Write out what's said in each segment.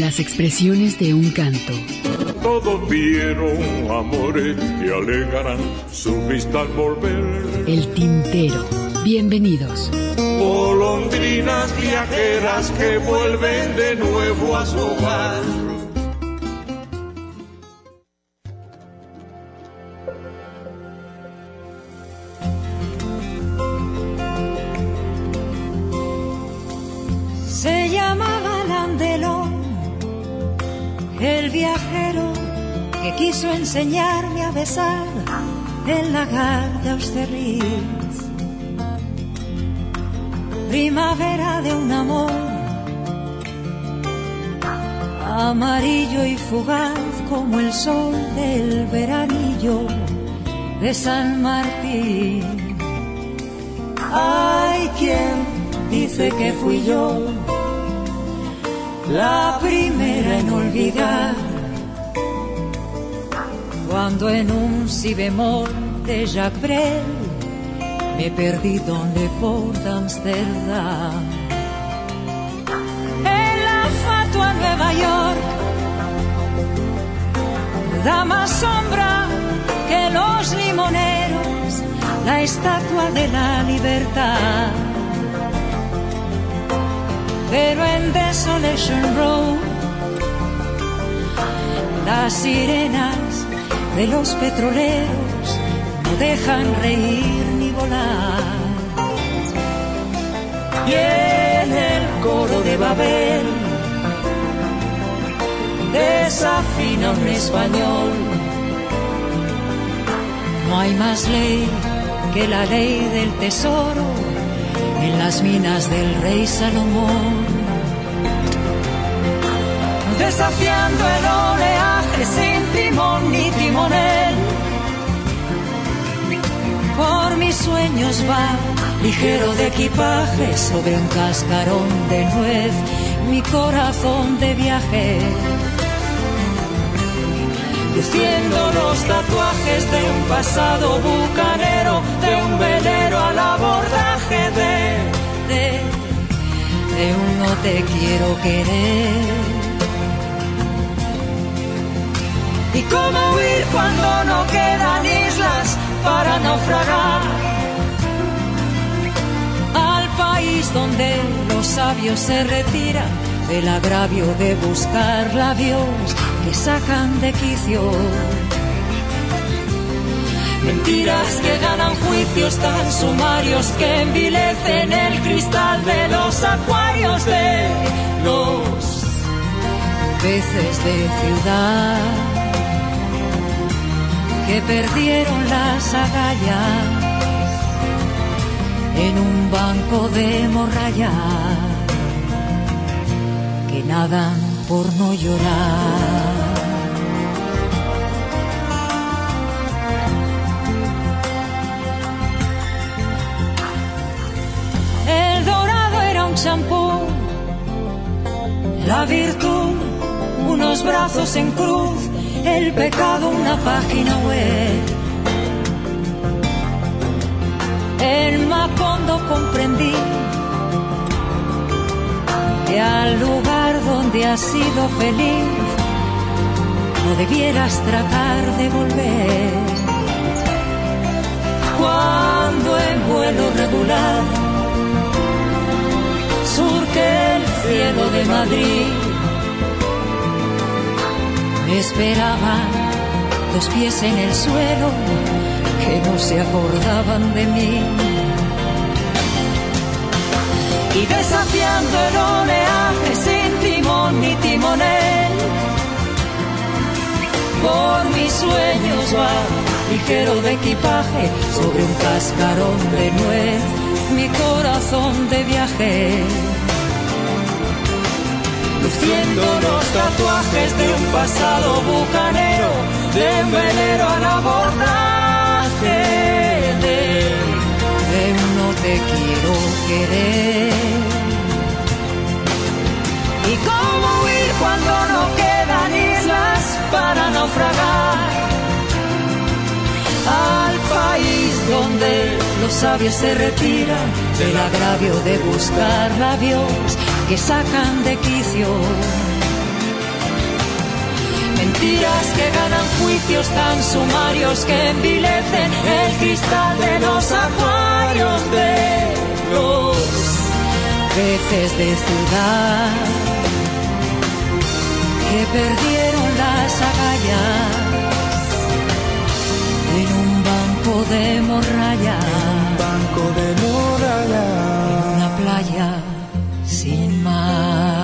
Las expresiones de un canto. Todos vieron amores y alegarán su vista al volver. El tintero. Bienvenidos. Golondrinas viajeras que vuelven de nuevo a su hogar. Enseñarme a besar el lagar de Austerlitz. Primavera de un amor amarillo y fugaz como el sol del veranillo de San Martín. Hay quien dice que fui yo la primera en olvidar cuando en un si bemol de Jacques Brel me perdí donde por Amsterdam. En la fatua Nueva York da más sombra que los limoneros la estatua de la libertad. Pero en Desolation Road las sirenas de los petroleros no dejan reír ni volar. Y en el coro de Babel desafina un español. No hay más ley que la ley del tesoro en las minas del rey Salomón. Desafiando el oleaje sin timón ni timonel. Por mis sueños va ligero de equipaje sobre un cascarón de nuez, mi corazón de viaje. Luciendo los tatuajes de un pasado bucanero, de un velero al abordaje de, de, de un no te quiero querer. Cómo huir cuando no quedan islas para naufragar? Al país donde los sabios se retiran del agravio de buscar labios que sacan de quicio. Mentiras que ganan juicios tan sumarios que envilecen el cristal de los acuarios de los peces de ciudad que perdieron las agallas en un banco de morralla que nadan por no llorar. El dorado era un champú, la virtud unos brazos en cruz, el pecado una página web. En Macondo comprendí que al lugar donde has sido feliz no debieras tratar de volver. Cuando en vuelo regular surque el cielo de Madrid, esperaban dos pies en el suelo que no se acordaban de mí. Y desafiando el oleaje sin timón ni timonel, por mis sueños va ligero de equipaje sobre un cascarón de nuez, mi corazón de viaje. Luciendo los tatuajes de un pasado bucanero, de un velero al abordaje. te quiero querer. Y cómo huir cuando no quedan islas para naufragar al país donde los sabios se retiran del agravio de buscar labios que sacan de quicio. Mentiras que ganan juicios tan sumarios que envilecen el cristal de los acuarios de los peces de ciudad que perdieron las agallas en un banco de morralla. Un banco de morralla. En una playa sin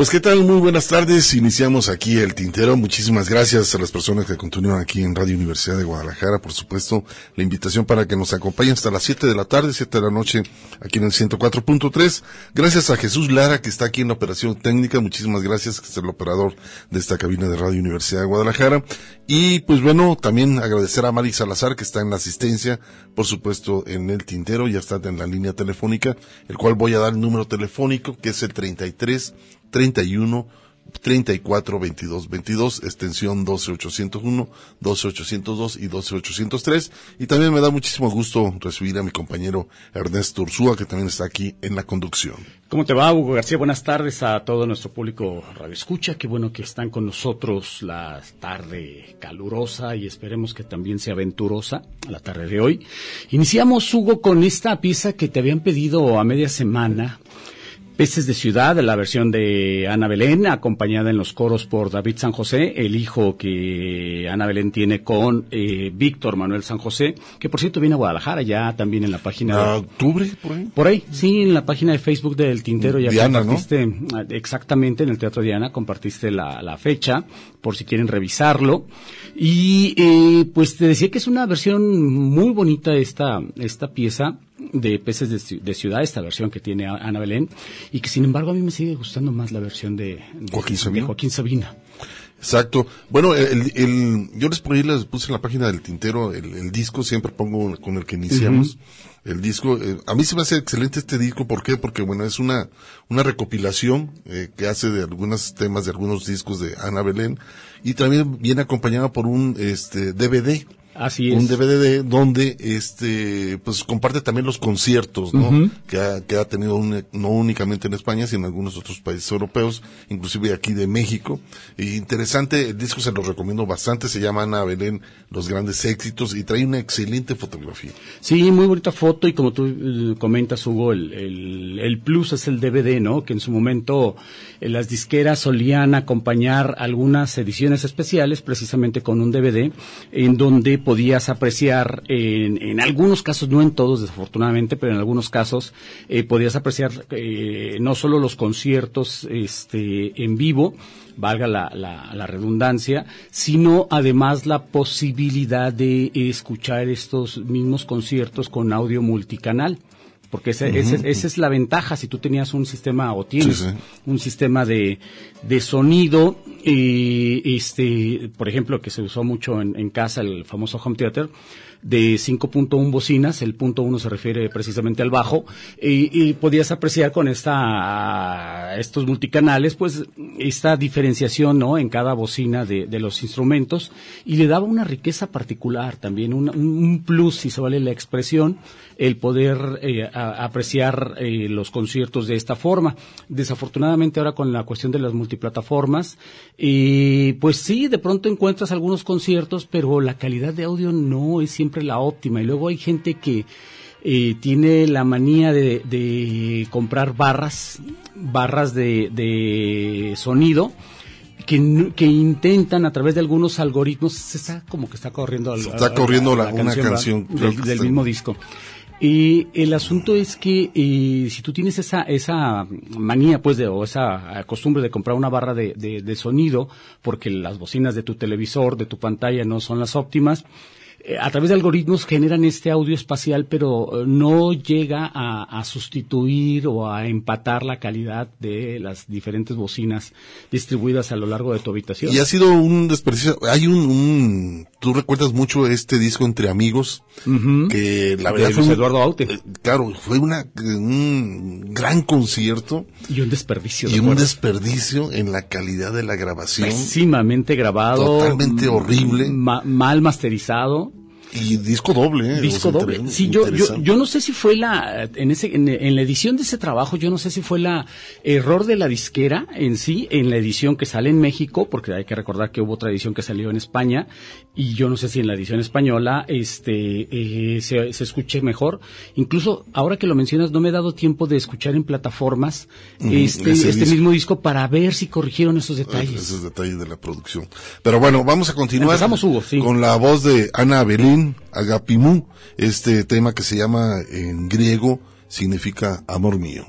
Pues qué tal, muy buenas tardes. Iniciamos aquí el tintero. Muchísimas gracias a las personas que continúan aquí en Radio Universidad de Guadalajara. Por supuesto, la invitación para que nos acompañen hasta las 7 de la tarde, 7 de la noche, aquí en el 104.3. Gracias a Jesús Lara, que está aquí en la operación técnica. Muchísimas gracias, que es el operador de esta cabina de Radio Universidad de Guadalajara. Y pues bueno, también agradecer a Mari Salazar, que está en la asistencia, por supuesto, en el tintero. Ya está en la línea telefónica, el cual voy a dar el número telefónico, que es el 33 31 34 22 22, extensión 12801, 12802 y 12803. Y también me da muchísimo gusto recibir a mi compañero Ernesto Ursúa, que también está aquí en la conducción. ¿Cómo te va, Hugo García? Buenas tardes a todo nuestro público Radio Escucha. Qué bueno que están con nosotros la tarde calurosa y esperemos que también sea aventurosa la tarde de hoy. Iniciamos, Hugo, con esta pieza que te habían pedido a media semana Peces de Ciudad, la versión de Ana Belén, acompañada en los coros por David San José, el hijo que Ana Belén tiene con eh, Víctor Manuel San José, que por cierto viene a Guadalajara ya también en la página. ¿A octubre, por ahí? Por ahí, sí, en la página de Facebook del Tintero ya Diana, compartiste, ¿no? exactamente, en el Teatro Diana compartiste la, la fecha, por si quieren revisarlo. Y eh, pues te decía que es una versión muy bonita esta, esta pieza de Peces de, de, Ciudad, esta versión que tiene Ana Belén, y que sin embargo a mí me sigue gustando más la versión de, de Joaquín, Sabina. de Joaquín Sabina. Exacto. Bueno, el, el, yo les, ahí les puse en la página del tintero el, el disco, siempre pongo con el que iniciamos. Uh -huh. El disco, eh, a mí se me hace excelente este disco, ¿por qué? Porque bueno, es una, una recopilación eh, que hace de algunos temas de algunos discos de Ana Belén y también viene acompañada por un este DVD. Así es. Un DVD donde este pues comparte también los conciertos, ¿no? Uh -huh. que, ha, que ha tenido un, no únicamente en España, sino en algunos otros países europeos, inclusive aquí de México. Y interesante, el disco se lo recomiendo bastante, se llama Ana Belén, Los Grandes Éxitos, y trae una excelente fotografía. Sí, muy bonita foto, y como tú uh, comentas, Hugo, el, el, el, plus es el DVD, ¿no? Que en su momento eh, las disqueras solían acompañar algunas ediciones especiales, precisamente con un DVD, en donde podías apreciar, en, en, algunos casos, no en todos desafortunadamente, pero en algunos casos eh, podías apreciar eh, no solo los conciertos este, en vivo, valga la, la, la, redundancia, sino además la posibilidad de escuchar estos mismos conciertos con audio multicanal porque ese, uh -huh. ese, esa es la ventaja si tú tenías un sistema o tienes sí, sí. un sistema de, de sonido eh, este por ejemplo que se usó mucho en, en casa el famoso home theater de 5.1 bocinas, el punto 1 se refiere precisamente al bajo, y, y, podías apreciar con esta, estos multicanales, pues, esta diferenciación, ¿no? En cada bocina de, de los instrumentos, y le daba una riqueza particular también, un, un plus, si se vale la expresión, el poder eh, a, apreciar eh, los conciertos de esta forma. Desafortunadamente ahora con la cuestión de las multiplataformas, eh, pues sí, de pronto encuentras algunos conciertos, pero la calidad de audio no es siempre la óptima. Y luego hay gente que eh, tiene la manía de, de comprar barras, barras de, de sonido, que, que, intentan a través de algunos algoritmos, se está como que está corriendo, está corriendo la, la, la, una canción, canción del, del mismo disco Y el asunto es que eh, si tú tienes esa, esa manía, pues, de, o esa costumbre de comprar una barra de, de sonido, porque las bocinas de tu televisor, de tu pantalla no son las óptimas, eh, a través de algoritmos generan este audio espacial, pero eh, no llega a, sustituir o a empatar la calidad de las diferentes bocinas distribuidas a lo largo de tu habitación. Y ha sido un desperdicio. Hay un, tú recuerdas mucho este disco entre amigos, que la verdad fue Eduardo Aute. Eh, claro, fue una, un gran concierto. Y un desperdicio. Y un desperdicio en la calidad de la grabación. Pésimamente grabado. Totalmente horrible. mal masterizado. Y disco doble, ¿eh? Disco doble. Sí, yo, yo, yo no sé si fue la, en ese, en, la edición de ese trabajo, yo no sé si fue la error de la disquera en sí, en la edición que sale en México, porque hay que recordar que hubo otra edición que salió en España, y yo no sé si en la edición española, este, eh, se, se escuche mejor. Incluso, ahora que lo mencionas, no me he dado tiempo de escuchar en plataformas, este, este mismo disco para ver si corrigieron esos detalles. Esos detalles de la producción. Pero bueno, vamos a continuar. Hugo, sí. Con la voz de Ana Belín Agapimu, este tema que se llama en griego significa amor mío.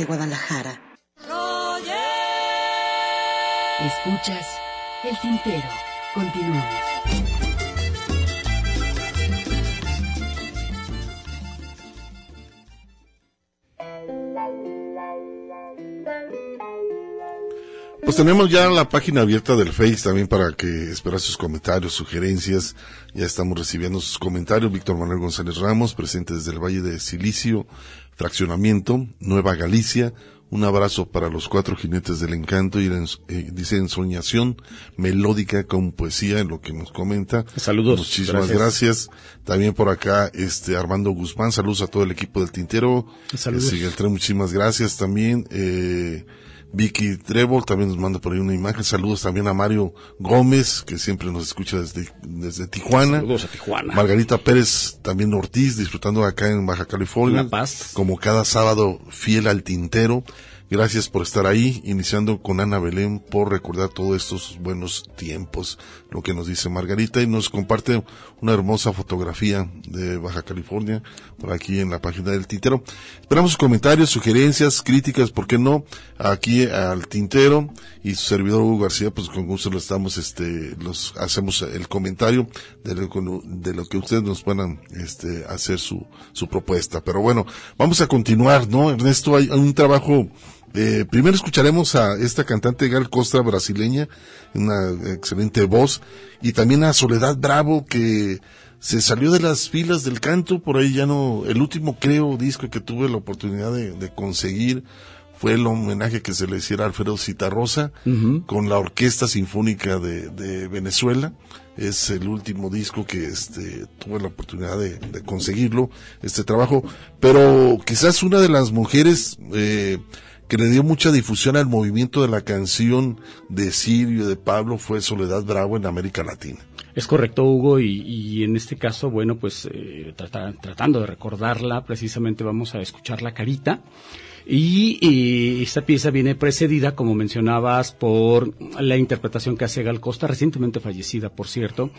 De Guadalajara. Escuchas El Tintero. Tenemos ya la página abierta del Face también para que esperar sus comentarios, sugerencias. Ya estamos recibiendo sus comentarios. Víctor Manuel González Ramos, presente desde el Valle de Silicio, Fraccionamiento, Nueva Galicia. Un abrazo para los cuatro jinetes del encanto y eh, dice ensoñación melódica con poesía en lo que nos comenta. Saludos. Muchísimas gracias. También por acá, este Armando Guzmán, saludos a todo el equipo del Tintero. Saludos. Eh, muchísimas gracias también. Eh, Vicky Trevor también nos manda por ahí una imagen. Saludos también a Mario Gómez, que siempre nos escucha desde, desde Tijuana. Saludos a Tijuana. Margarita Pérez, también Ortiz, disfrutando acá en Baja California. La Paz. Como cada sábado, fiel al tintero. Gracias por estar ahí, iniciando con Ana Belén por recordar todos estos buenos tiempos, lo que nos dice Margarita y nos comparte una hermosa fotografía de Baja California por aquí en la página del Tintero. Esperamos comentarios, sugerencias, críticas, ¿por qué no? Aquí al Tintero y su servidor Hugo García, pues con gusto lo estamos, este, los hacemos el comentario de lo, de lo que ustedes nos puedan, este, hacer su, su propuesta. Pero bueno, vamos a continuar, ¿no? Ernesto, hay un trabajo eh, primero escucharemos a esta cantante Gal Costa brasileña, una excelente voz, y también a Soledad Bravo que se salió de las filas del canto, por ahí ya no, el último creo disco que tuve la oportunidad de, conseguir fue el homenaje que se le hiciera a Alfredo Citarrosa con la Orquesta Sinfónica de, Venezuela. Es el último disco que este, tuve la oportunidad de, de conseguirlo, este trabajo. Pero quizás una de las mujeres eh, que le dio mucha difusión al movimiento de la canción de Sirio, de Pablo, fue Soledad Bravo en América Latina. Es correcto, Hugo, y, en este caso, bueno, pues eh, tratando de recordarla, precisamente vamos a escuchar la carita. Y, esta pieza viene precedida, como mencionabas, por la interpretación que hace Gal Costa, recientemente fallecida, por cierto,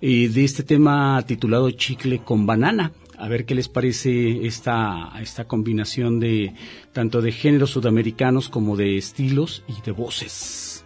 y de este tema titulado Chicle con Banana a ver qué les parece esta, esta combinación de tanto de géneros sudamericanos como de estilos y de voces.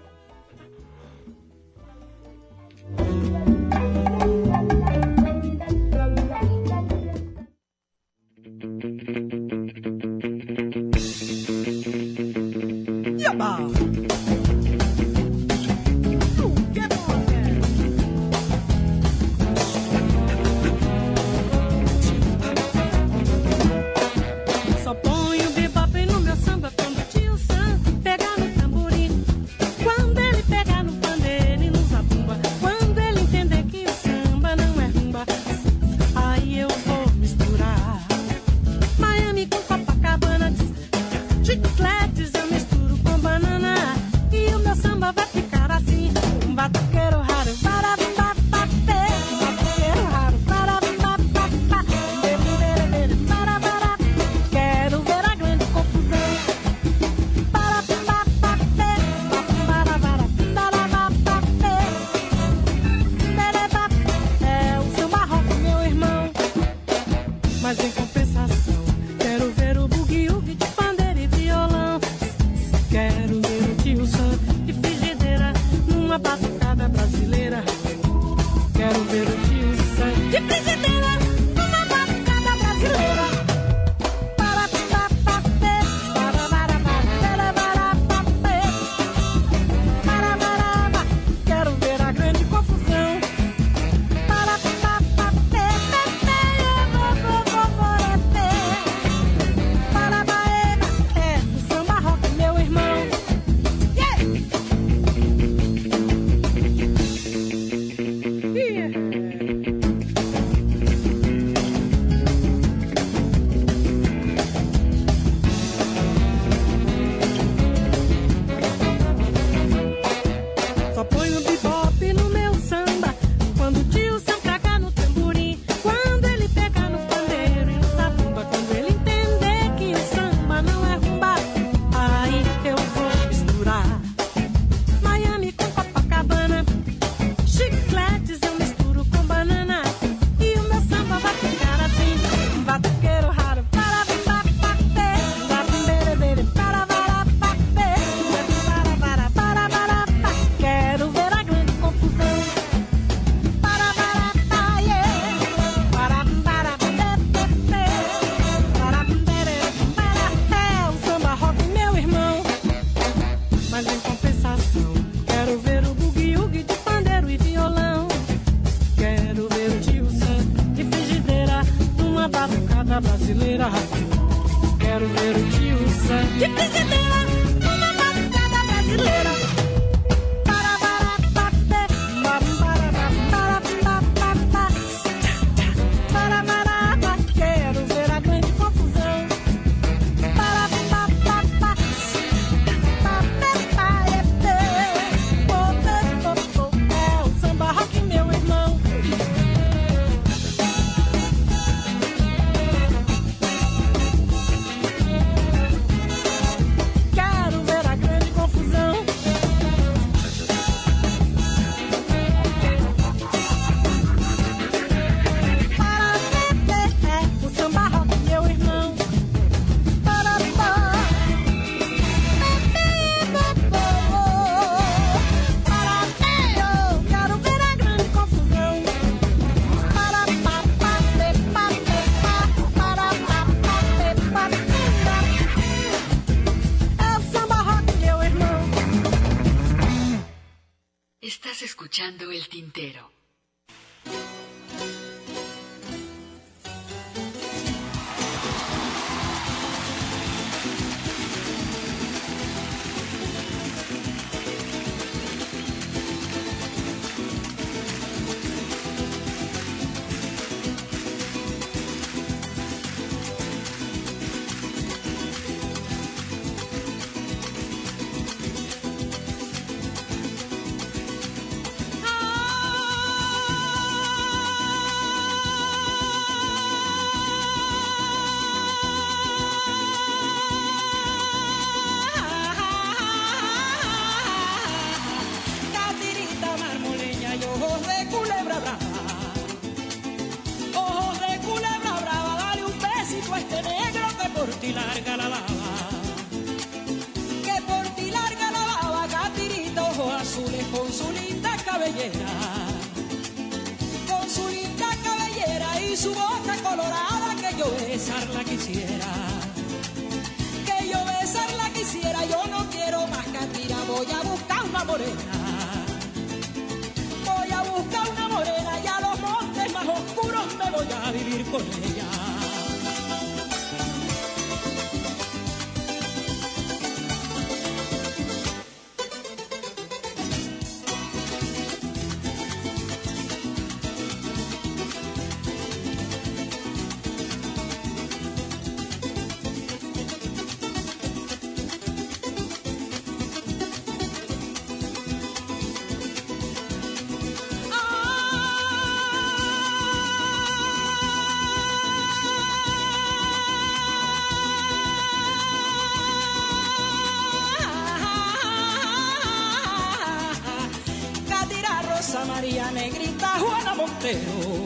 Montero.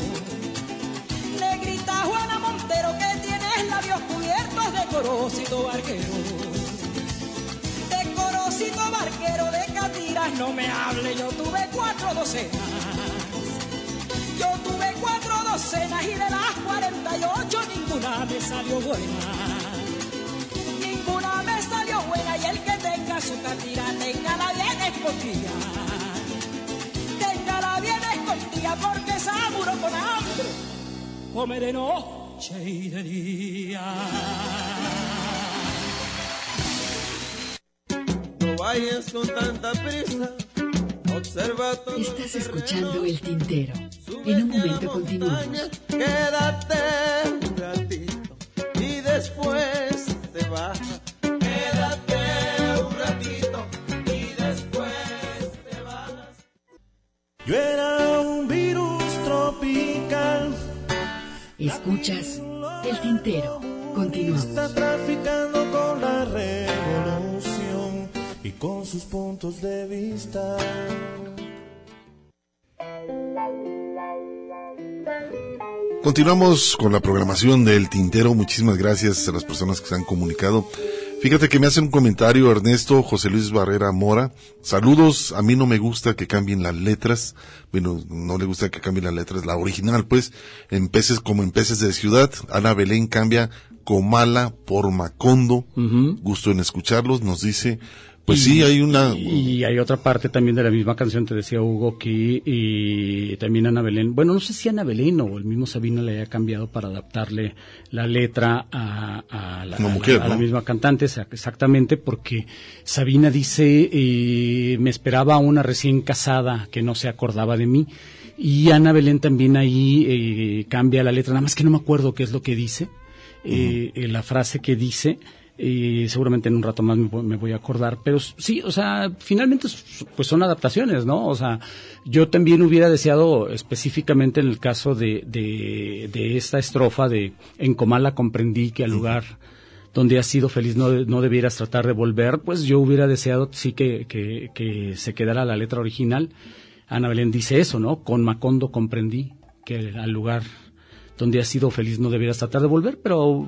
Negrita Juana Montero que tienes labios cubiertos de corocito barquero. De corocito barquero de Catiras no me hable, yo tuve cuatro docenas. Yo tuve cuatro docenas y de las 48 ninguna me salió buena. Ninguna me salió buena y el que tenga su catira, téngala bien escondida. Escondida porque seguro con hambre come de noche y de día. No vayas con tanta prisa. Observa todo Estás escuchando el tintero. En un momento continuamos. Escuchas el tintero. Continuamos. Está traficando con la revolución y con sus puntos de vista. Continuamos con la programación del Tintero. Muchísimas gracias a las personas que se han comunicado. Fíjate que me hace un comentario Ernesto José Luis Barrera Mora. Saludos, a mí no me gusta que cambien las letras. Bueno, no le gusta que cambien las letras. La original, pues, en peces como en peces de ciudad. Ana Belén cambia Comala por Macondo. Gusto en escucharlos, nos dice. Pues sí, hay una... Y hay otra parte también de la misma canción, te decía Hugo, que y también Ana Belén, bueno, no sé si Ana Belén o el mismo Sabina le haya cambiado para adaptarle la letra a, a la, misma cantante, exa- exactamente, porque Sabina dice, eh, me esperaba una recién casada que no se acordaba de mí. Y Ana Belén también ahí eh, cambia la letra, nada más que no me acuerdo qué es lo que dice, eh, eh, la frase que dice, eh, seguramente en un rato más me, voy- a acordar, pero sí, o sea, finalmente pues son adaptaciones, ¿no? O sea, yo también hubiera deseado específicamente en el caso de, de, de esta estrofa de En Comala comprendí que al lugar donde has sido feliz no, no debieras tratar de volver, pues yo hubiera deseado sí que, que, que se quedara la letra original. Ana Belén dice eso, ¿no? Con Macondo comprendí que al lugar donde has sido feliz no debieras tratar de volver, pero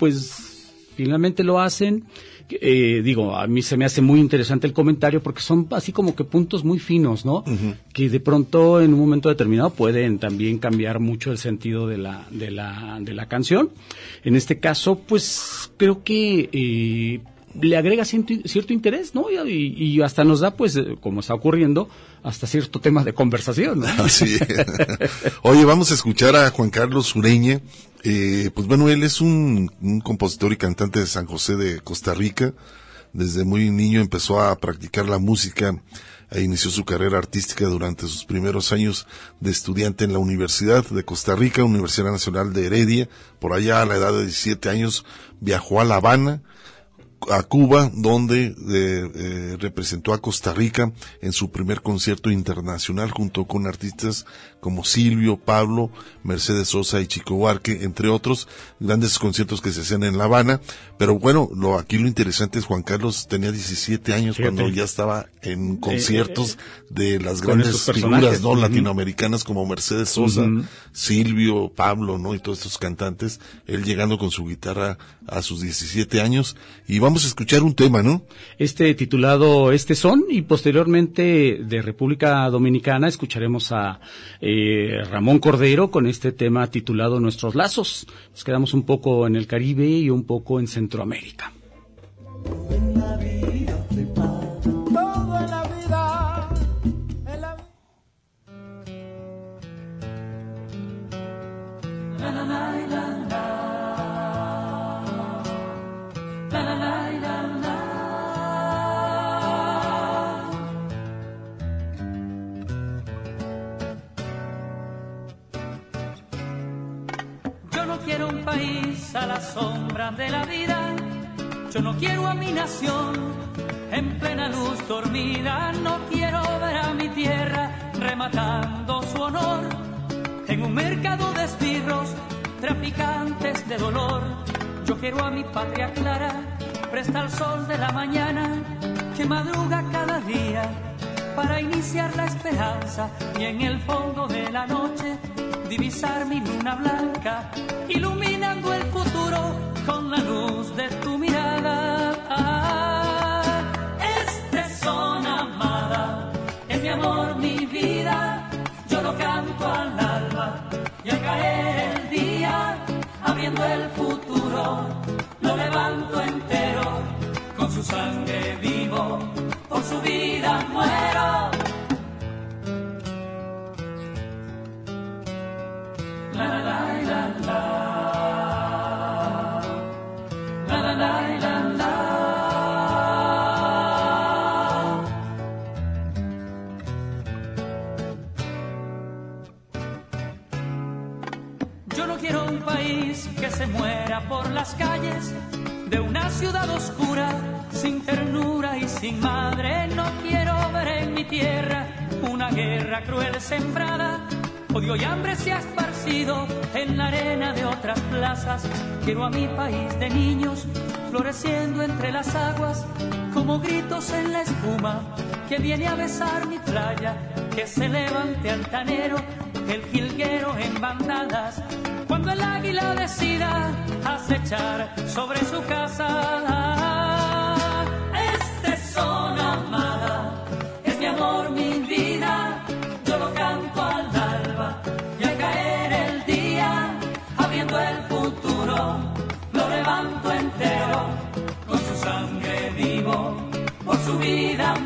pues finalmente lo hacen. Eh, digo, a mí se me hace muy interesante el comentario porque son así como que puntos muy finos, ¿no? Que de pronto en un momento determinado pueden también cambiar mucho el sentido de la, de la, de la canción. En este caso, pues creo que eh, le agrega cierto, interés, ¿no? Y, y, hasta nos da, pues, eh, como está ocurriendo, hasta cierto tema de conversación, ¿no? Así. Oye, vamos a escuchar a Juan Carlos Ureña. Eh, pues bueno, él es un, un compositor y cantante de San José de Costa Rica. Desde muy niño empezó a practicar la música e inició su carrera artística durante sus primeros años de estudiante en la Universidad de Costa Rica, Universidad Nacional de Heredia. Por allá a la edad de 17 años viajó a La Habana, a Cuba, donde eh, eh, representó a Costa Rica en su primer concierto internacional junto con artistas como Silvio, Pablo, Mercedes Sosa y Chico Huarque, entre otros. Grandes conciertos que se hacían en La Habana. Pero bueno, lo, aquí lo interesante es Juan Carlos tenía 17 años cuando ya estaba en conciertos de las grandes figuras no latinoamericanas como Mercedes Sosa, Silvio, Pablo, ¿no? Y todos estos cantantes, él llegando con su guitarra a sus 17 años. Y vamos a escuchar un tema, ¿no? Este titulado Este son y posteriormente de República Dominicana escucharemos a eh, Ramón Cordero con este tema titulado Nuestros Lazos. Nos quedamos un poco en el Caribe y un poco en Centroamérica. A la sombra de la vida. Yo no quiero a mi nación en plena luz dormida. No quiero ver a mi tierra rematando su honor en un mercado de espirros, traficantes de dolor. Yo quiero a mi patria clara, presta al sol de la mañana que madruga cada día para iniciar la esperanza y en el fondo de la noche divisar mi luna blanca, iluminando el futuro con la luz de tu mirada. este son amada, es mi amor, mi vida, yo lo canto al alba y al caer el día, abriendo el futuro, lo levanto entero, con su sangre vivo, por su vida muero. Yo no quiero un país que se muera por las calles de una ciudad oscura, sin ternura y sin madre. No quiero ver en mi tierra una guerra cruel sembrada Odio y hambre se ha esparcido en la arena de otras plazas. Quiero a mi país de niños floreciendo entre las aguas, como gritos en la espuma que viene a besar mi playa. Que se levante altanero el jilguero en bandadas cuando el águila decida acechar sobre su casa.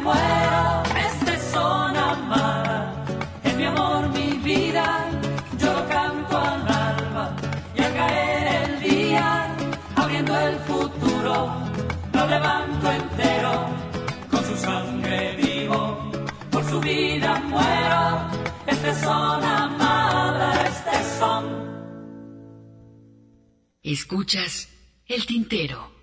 Vida muero. Este son amada, es mi amor, mi vida, yo lo canto al alba y al caer el día, abriendo el futuro, lo levanto entero, con su sangre vivo, por su vida muero. Este son amada, este son Escuchas el tintero.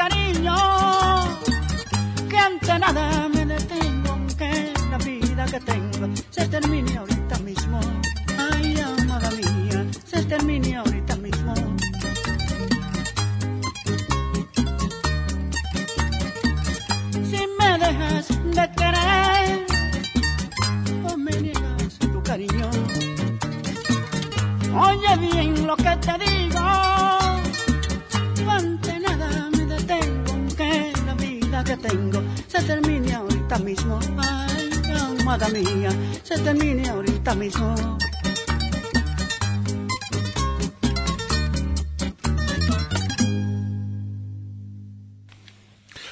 Cariño, que ante nada se termine ahorita mismo. Ay, amada mía, se termine ahorita mismo.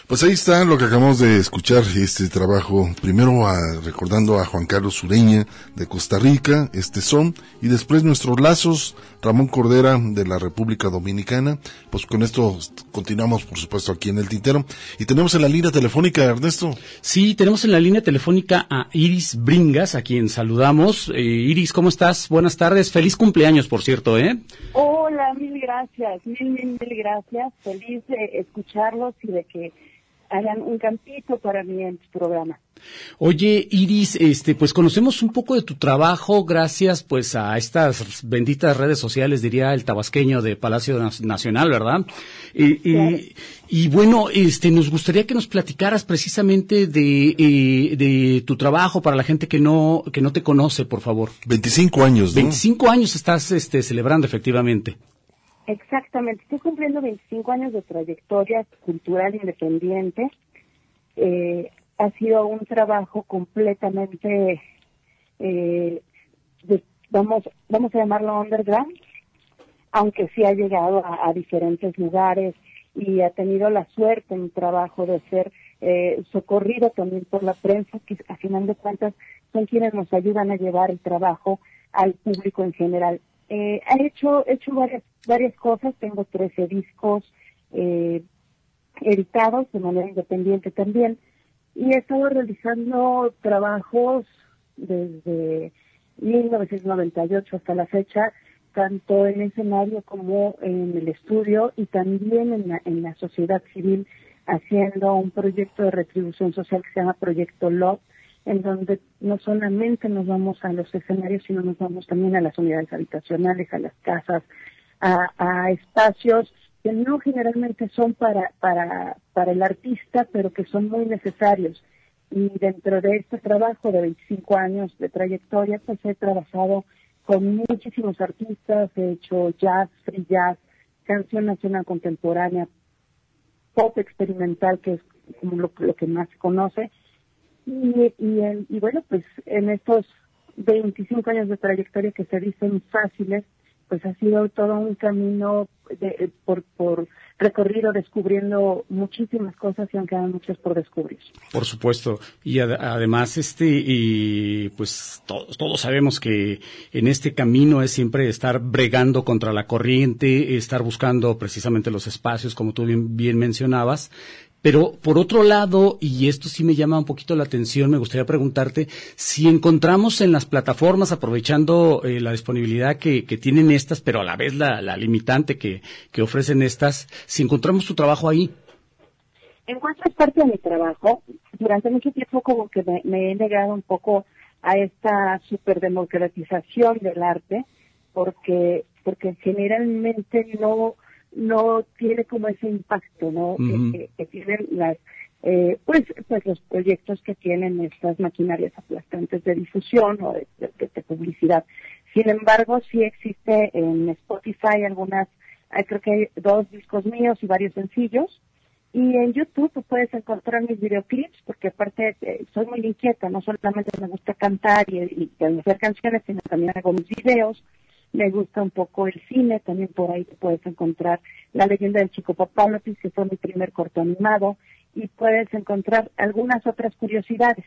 Pues ahí está lo que acabamos de escuchar, este trabajo, primero a- recordando a Juan Carlos Ureña de Costa Rica, este son, y después nuestros lazos, Ramón Cordera de la República Dominicana, pues con esto continuamos por supuesto aquí en el tintero, y tenemos en la línea telefónica, Ernesto. Sí, tenemos en la línea telefónica a Iris Bringas, a quien saludamos. Eh, Iris, ¿cómo estás? Buenas tardes. Feliz cumpleaños, por cierto, ¿eh? Hola, mil gracias, mil, mil, mil gracias. Feliz de escucharlos y de que hagan un campito para mí en tu programa. Oye, Iris, este, pues conocemos un poco de tu trabajo gracias, pues, a estas benditas redes sociales, diría el tabasqueño de Palacio Nacional, ¿verdad? Y, y- y bueno, este, nos gustaría que nos platicaras precisamente de, eh, de tu trabajo para la gente que no, que no te conoce, por favor. 25 años, ¿no? 25 años estás, este, celebrando, efectivamente. Exactamente, estoy cumpliendo 25 años de trayectoria cultural independiente. Eh, ha sido un trabajo completamente, eh, de- vamos, vamos a llamarlo underground, aunque sí ha llegado a, diferentes lugares y ha tenido la suerte en mi trabajo de ser eh, socorrido también por la prensa, que a final de cuentas son quienes nos ayudan a llevar el trabajo al público en general. Eh, he hecho, he hecho varias, varias cosas, tengo 13 discos eh, editados de manera independiente también. Y he estado realizando trabajos desde 1998 hasta la fecha, tanto en escenario como en el estudio y también en la, en la sociedad civil, haciendo un proyecto de retribución social que se llama Proyecto Love, en donde no solamente nos vamos a los escenarios, sino nos vamos también a las unidades habitacionales, a las casas, a, espacios que no generalmente son para, para, para el artista, pero que son muy necesarios. Y dentro de este trabajo de 25 años de trayectoria, pues he trabajado con muchísimos artistas, he hecho jazz, free jazz, canción nacional contemporánea, pop experimental, que es como lo, lo que más se conoce. Y, y, en- y bueno, pues en estos 25 años de trayectoria que se dicen fáciles, pues ha sido todo un camino de- por, por recorrido descubriendo muchísimas cosas y aún quedan muchas por descubrir. Por supuesto. Y ad- además, este, y pues todos, todos sabemos que en este camino es siempre estar bregando contra la corriente, estar buscando precisamente los espacios, como tú bien mencionabas. Pero por otro lado, y esto sí me llama un poquito la atención, me gustaría preguntarte si encontramos en las plataformas, aprovechando eh, la disponibilidad que, que tienen estas, pero a la vez la, la limitante que, que ofrecen estas, si encontramos tu trabajo ahí. Encuentro parte de mi trabajo. Durante mucho tiempo como que me, me he negado un poco a esta superdemocratización del arte, porque porque generalmente no no tiene como ese impacto, ¿no? Que, que tienen las eh, pues pues los proyectos que tienen estas maquinarias aplastantes de difusión o de, de- de publicidad. Sin embargo, sí existe en Spotify algunas, hay creo que hay dos discos míos y varios sencillos. Y en YouTube tú puedes encontrar mis videoclips, porque aparte eh, soy muy inquieta, no solamente me gusta cantar y, y- y hacer canciones, sino también hago mis videos. Me gusta un poco el cine, también por ahí te puedes encontrar La leyenda del chico Papalopis, que fue mi primer corto animado, y puedes encontrar algunas otras curiosidades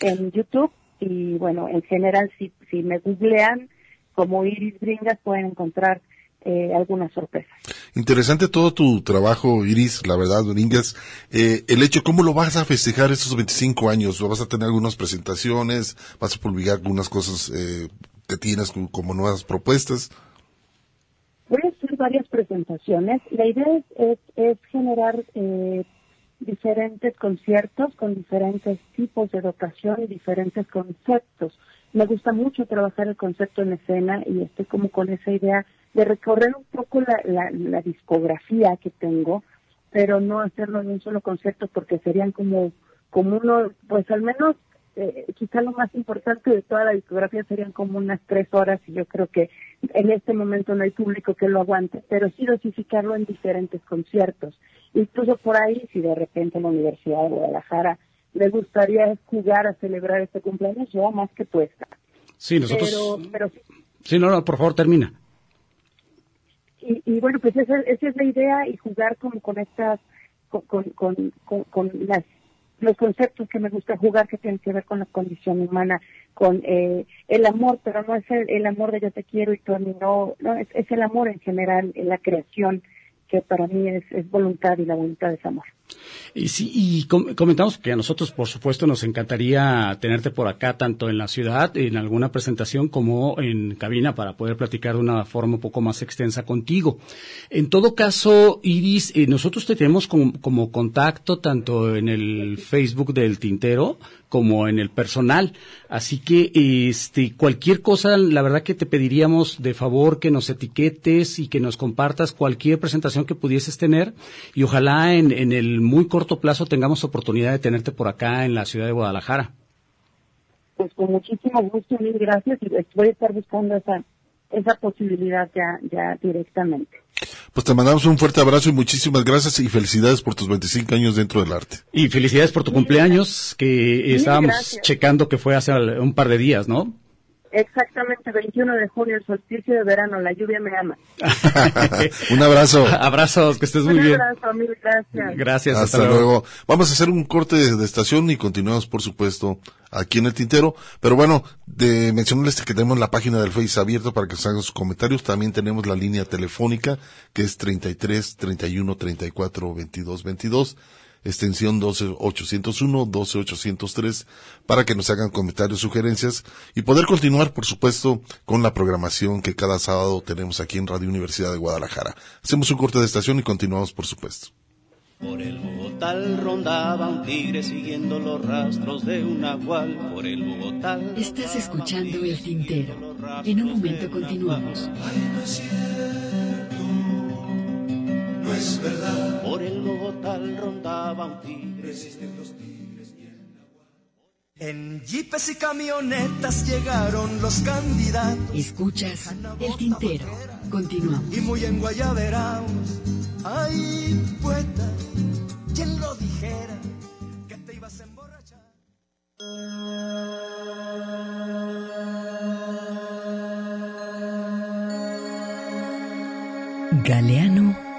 en YouTube. Y bueno, en general, si, si me googlean como Iris Bringas, pueden encontrar eh, algunas sorpresas. Interesante todo tu trabajo, Iris, la verdad, Domínguez. Eh, el hecho, ¿cómo lo vas a festejar estos 25 años? ¿Vas a tener algunas presentaciones? ¿Vas a publicar algunas cosas eh, que tienes como, nuevas propuestas? Voy a hacer varias presentaciones. La idea es, es, generar eh, diferentes conciertos con diferentes tipos de dotación y diferentes conceptos. Me gusta mucho trabajar el concepto en escena y estoy como con esa idea de recorrer un poco la, la, discografía que tengo, pero no hacerlo en un solo concepto porque serían como, como uno, pues al menos eh, quizá lo más importante de toda la discografía serían como unas tres horas y yo creo que en este momento no hay público que lo aguante, pero sí dosificarlo en diferentes conciertos. Incluso por ahí, si de repente la Universidad de Guadalajara le gustaría jugar a celebrar este cumpleaños, yo más que puesta. Sí, nosotros... Pero, sí, no, no, por favor, termina. Y, bueno, pues esa, esa, es la idea y jugar como con estas, con, con, con, las los conceptos que me gusta jugar que tienen que ver con la condición humana, con eh, el amor, pero no es el, amor de yo te quiero y tú a mí no, no es, es el amor en general, en la creación, que para mí es, voluntad y la voluntad es amor. Y sí, y comentamos que a nosotros, por supuesto, nos encantaría tenerte por acá, tanto en la ciudad, en alguna presentación, como en cabina, para poder platicar de una forma un poco más extensa contigo. En todo caso, Iris, eh, nosotros te tenemos como, contacto tanto en el Facebook del Tintero como en el personal. Así que este cualquier cosa, la verdad que te pediríamos de favor que nos etiquetes y que nos compartas cualquier presentación que pudieses tener y ojalá en, en el muy corto plazo tengamos oportunidad de tenerte por acá en la ciudad de Guadalajara. Pues con muchísimo gusto, mil gracias y voy a estar buscando esa, esa posibilidad ya, ya directamente. Pues te mandamos un fuerte abrazo y muchísimas gracias y felicidades por tus 25 años dentro del arte. Y felicidades por tu cumpleaños, que estábamos checando que fue hace un par de días, ¿no? Exactamente, 21 de junio, el solsticio de verano, la lluvia me ama. un abrazo. Abrazos, que estés muy bien. Un abrazo, mil gracias. Gracias, hasta, luego. Vamos a hacer un corte de, estación y continuamos, por supuesto, aquí en el tintero. Pero bueno, de mencionarles que tenemos la página del Face abierto para que se hagan sus comentarios. También tenemos la línea telefónica, que es 33 31 34 22 22 extensión 12801, 12803, para que nos hagan comentarios, sugerencias y poder continuar, por supuesto, con la programación que cada sábado tenemos aquí en Radio Universidad de Guadalajara. Hacemos un corte de estación y continuamos, por supuesto. Por el Bogotá rondaba un tigre siguiendo los rastros de un nahual. Por el Bogotá. Estás escuchando el tintero. En un momento continuamos no es verdad. Por el Bogotá rondaba un tigre. los tigres En jeepes y camionetas llegaron los candidatos. Escuchas el tintero. Continuamos. Y muy en Guayaberaos. Ay, poeta, quien lo dijera que te ibas a emborrachar. Galeano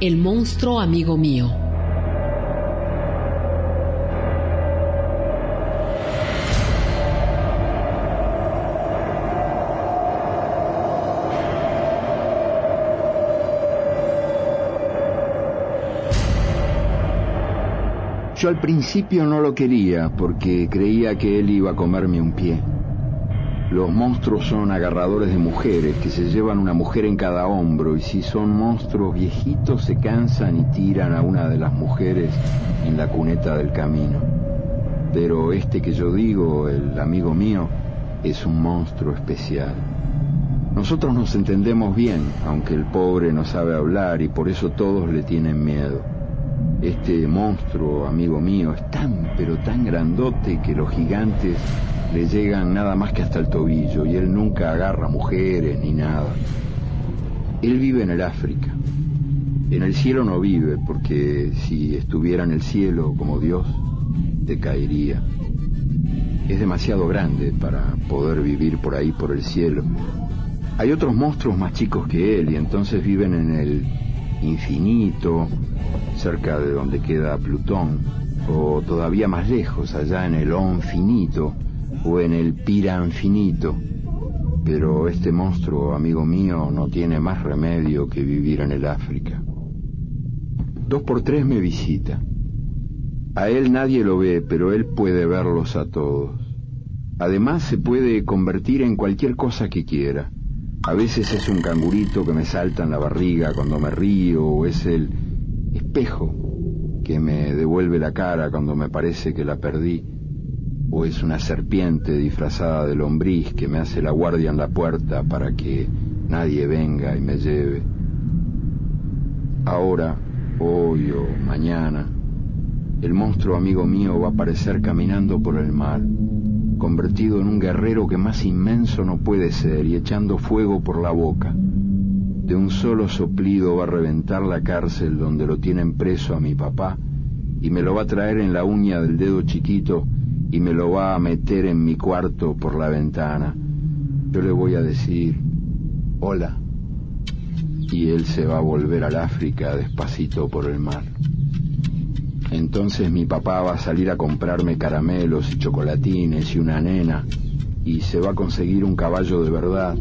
El monstruo amigo mío. Yo al principio no lo quería porque creía que él iba a comerme un pie. Los monstruos son agarradores de mujeres que se llevan una mujer en cada hombro y si son monstruos viejitos se cansan y tiran a una de las mujeres en la cuneta del camino. Pero este que yo digo, el amigo mío, es un monstruo especial. Nosotros nos entendemos bien, aunque el pobre no sabe hablar y por eso todos le tienen miedo. Este monstruo, amigo mío, es tan, pero tan grandote que los gigantes le llegan nada más que hasta el tobillo y él nunca agarra mujeres ni nada. Él vive en el África. En el cielo no vive, porque si estuviera en el cielo como Dios, te caería. Es demasiado grande para poder vivir por ahí, por el cielo. Hay otros monstruos más chicos que él y entonces viven en el infinito, cerca de donde queda Plutón, o todavía más lejos, allá en el infinito o en el Piranfinito. Pero este monstruo, amigo mío, no tiene más remedio que vivir en el África. Dos por tres me visita. A él nadie lo ve, pero él puede verlos a todos. Además se puede convertir en cualquier cosa que quiera. A veces es un cangurito que me salta en la barriga cuando me río, o es el espejo que me devuelve la cara cuando me parece que la perdí, o es una serpiente disfrazada de lombriz que me hace la guardia en la puerta para que nadie venga y me lleve. Ahora, hoy o mañana, el monstruo amigo mío va a aparecer caminando por el mar, convertido en un guerrero que más inmenso no puede ser y echando fuego por la boca. De un solo soplido va a reventar la cárcel donde lo tienen preso a mi papá y me lo va a traer en la uña del dedo chiquito y me lo va a meter en mi cuarto por la ventana. Yo le voy a decir, hola, y él se va a volver al África despacito por el mar. Entonces mi papá va a salir a comprarme caramelos y chocolatines y una nena y se va a conseguir un caballo de verdad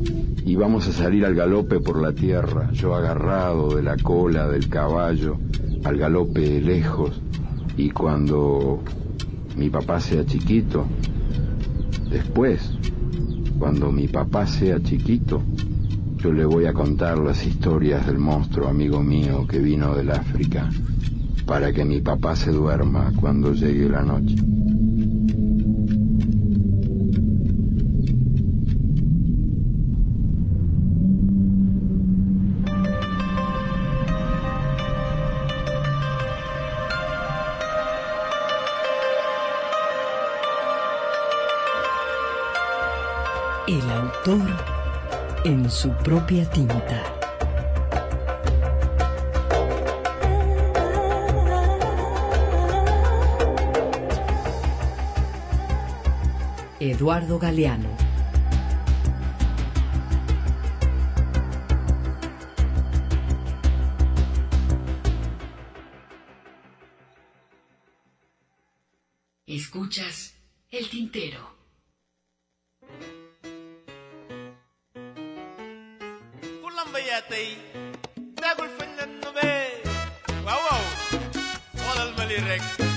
y vamos a salir al galope por la tierra, yo agarrado de la cola del caballo, al galope lejos y cuando mi papá sea chiquito, después, cuando mi papá sea chiquito, yo le voy a contar las historias del monstruo amigo mío que vino del África para que mi papá se duerma cuando llegue la noche. En su propia tinta. Eduardo Galeano. Escuchas el tintero. தையத்தை நகுல் பெண்ணே வாவோ முதல் மலிரக்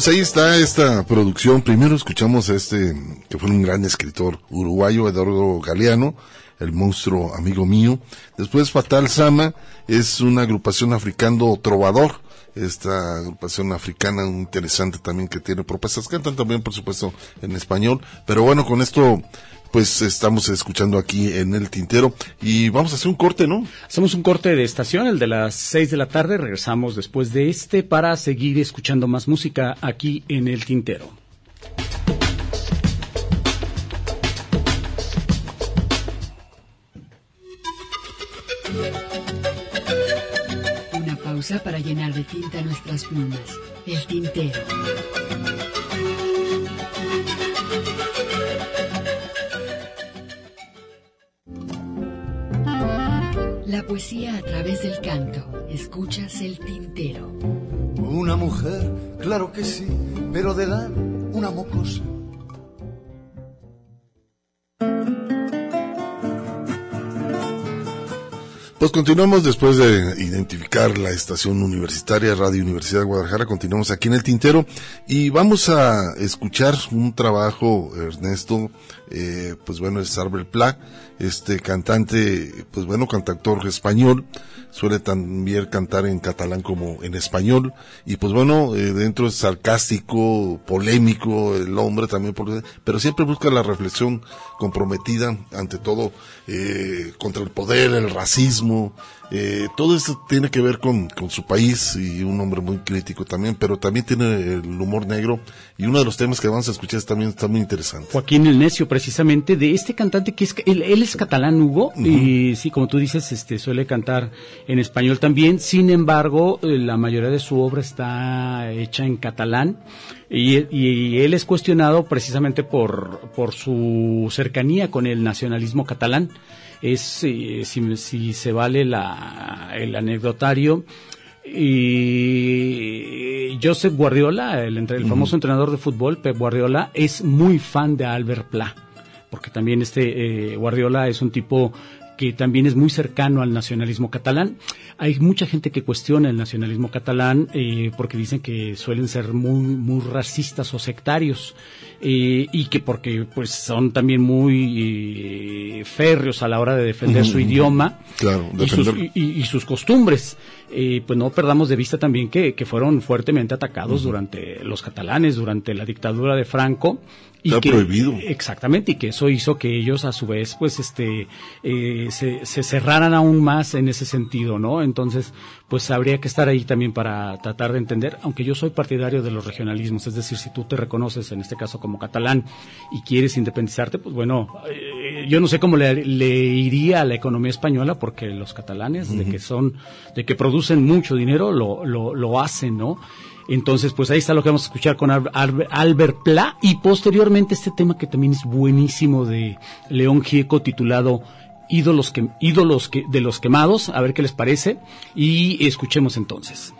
Pues ahí está esta producción. Primero escuchamos a este, que fue un gran escritor uruguayo, Eduardo Galeano, el monstruo amigo mío. Después Fatal Sama, es una agrupación africano trovador. Esta agrupación africana interesante también que tiene propuestas. Cantan también, por supuesto, en español. Pero bueno, con esto pues estamos escuchando aquí en el tintero y vamos a hacer un corte, ¿no? Hacemos un corte de estación, el de las 6 de la tarde, regresamos después de este para seguir escuchando más música aquí en el tintero. Una pausa para llenar de tinta nuestras plumas. El tintero. La poesía a través del canto. Escuchas el tintero. Una mujer, claro que sí, pero de edad una mocosa. Pues continuamos después de identificar la estación universitaria Radio Universidad de Guadalajara, continuamos aquí en el Tintero y vamos a escuchar un trabajo, Ernesto, eh, pues bueno, es Arbel Pla, este cantante, pues bueno, cantautor español, suele también cantar en catalán como en español. Y pues bueno, eh, dentro es sarcástico, polémico, el hombre también, pero siempre busca la reflexión comprometida ante todo eh, contra el poder, el racismo, eh, todo esto tiene que ver con, con, su país y un hombre muy crítico también, pero también tiene el humor negro y uno de los temas que vamos a escuchar también está muy interesante. Joaquín el Necio, precisamente, de este cantante que es, él, él es catalán, Hugo, y sí, como tú dices, este suele cantar en español también, sin embargo, eh, la mayoría de su obra está hecha en catalán. Y, y, él es cuestionado precisamente por, por su cercanía con el nacionalismo catalán. Es eh, si, si, se vale la, el anecdotario y Josep Guardiola, el, el famoso entrenador de fútbol, Pep Guardiola, es muy fan de Albert Pla, porque también este eh, Guardiola es un tipo que también es muy cercano al nacionalismo catalán. Hay mucha gente que cuestiona el nacionalismo catalán eh, porque dicen que suelen ser muy, muy racistas o sectarios eh, y que porque pues son también muy eh, férreos a la hora de defender su idioma y, sus, y, y, sus, costumbres. Eh, pues no perdamos de vista también que, que fueron fuertemente atacados durante los catalanes, durante la dictadura de Franco. Y Está que, prohibido. Exactamente, y que eso hizo que ellos a su vez, pues, este, eh, se, se, cerraran aún más en ese sentido, ¿no? Entonces, pues habría que estar ahí también para tratar de entender, aunque yo soy partidario de los regionalismos, es decir, si tú te reconoces en este caso como catalán y quieres independizarte, pues bueno, eh, yo no sé cómo le, le, iría a la economía española, porque los catalanes, uh -huh. de que son, de que producen mucho dinero, lo, lo, lo hacen, ¿no? Entonces, pues ahí está lo que vamos a escuchar con Albert Pla y posteriormente este tema que también es buenísimo de León Gieco titulado Ídolos, que, ídolos que, de los quemados, a ver qué les parece y escuchemos entonces.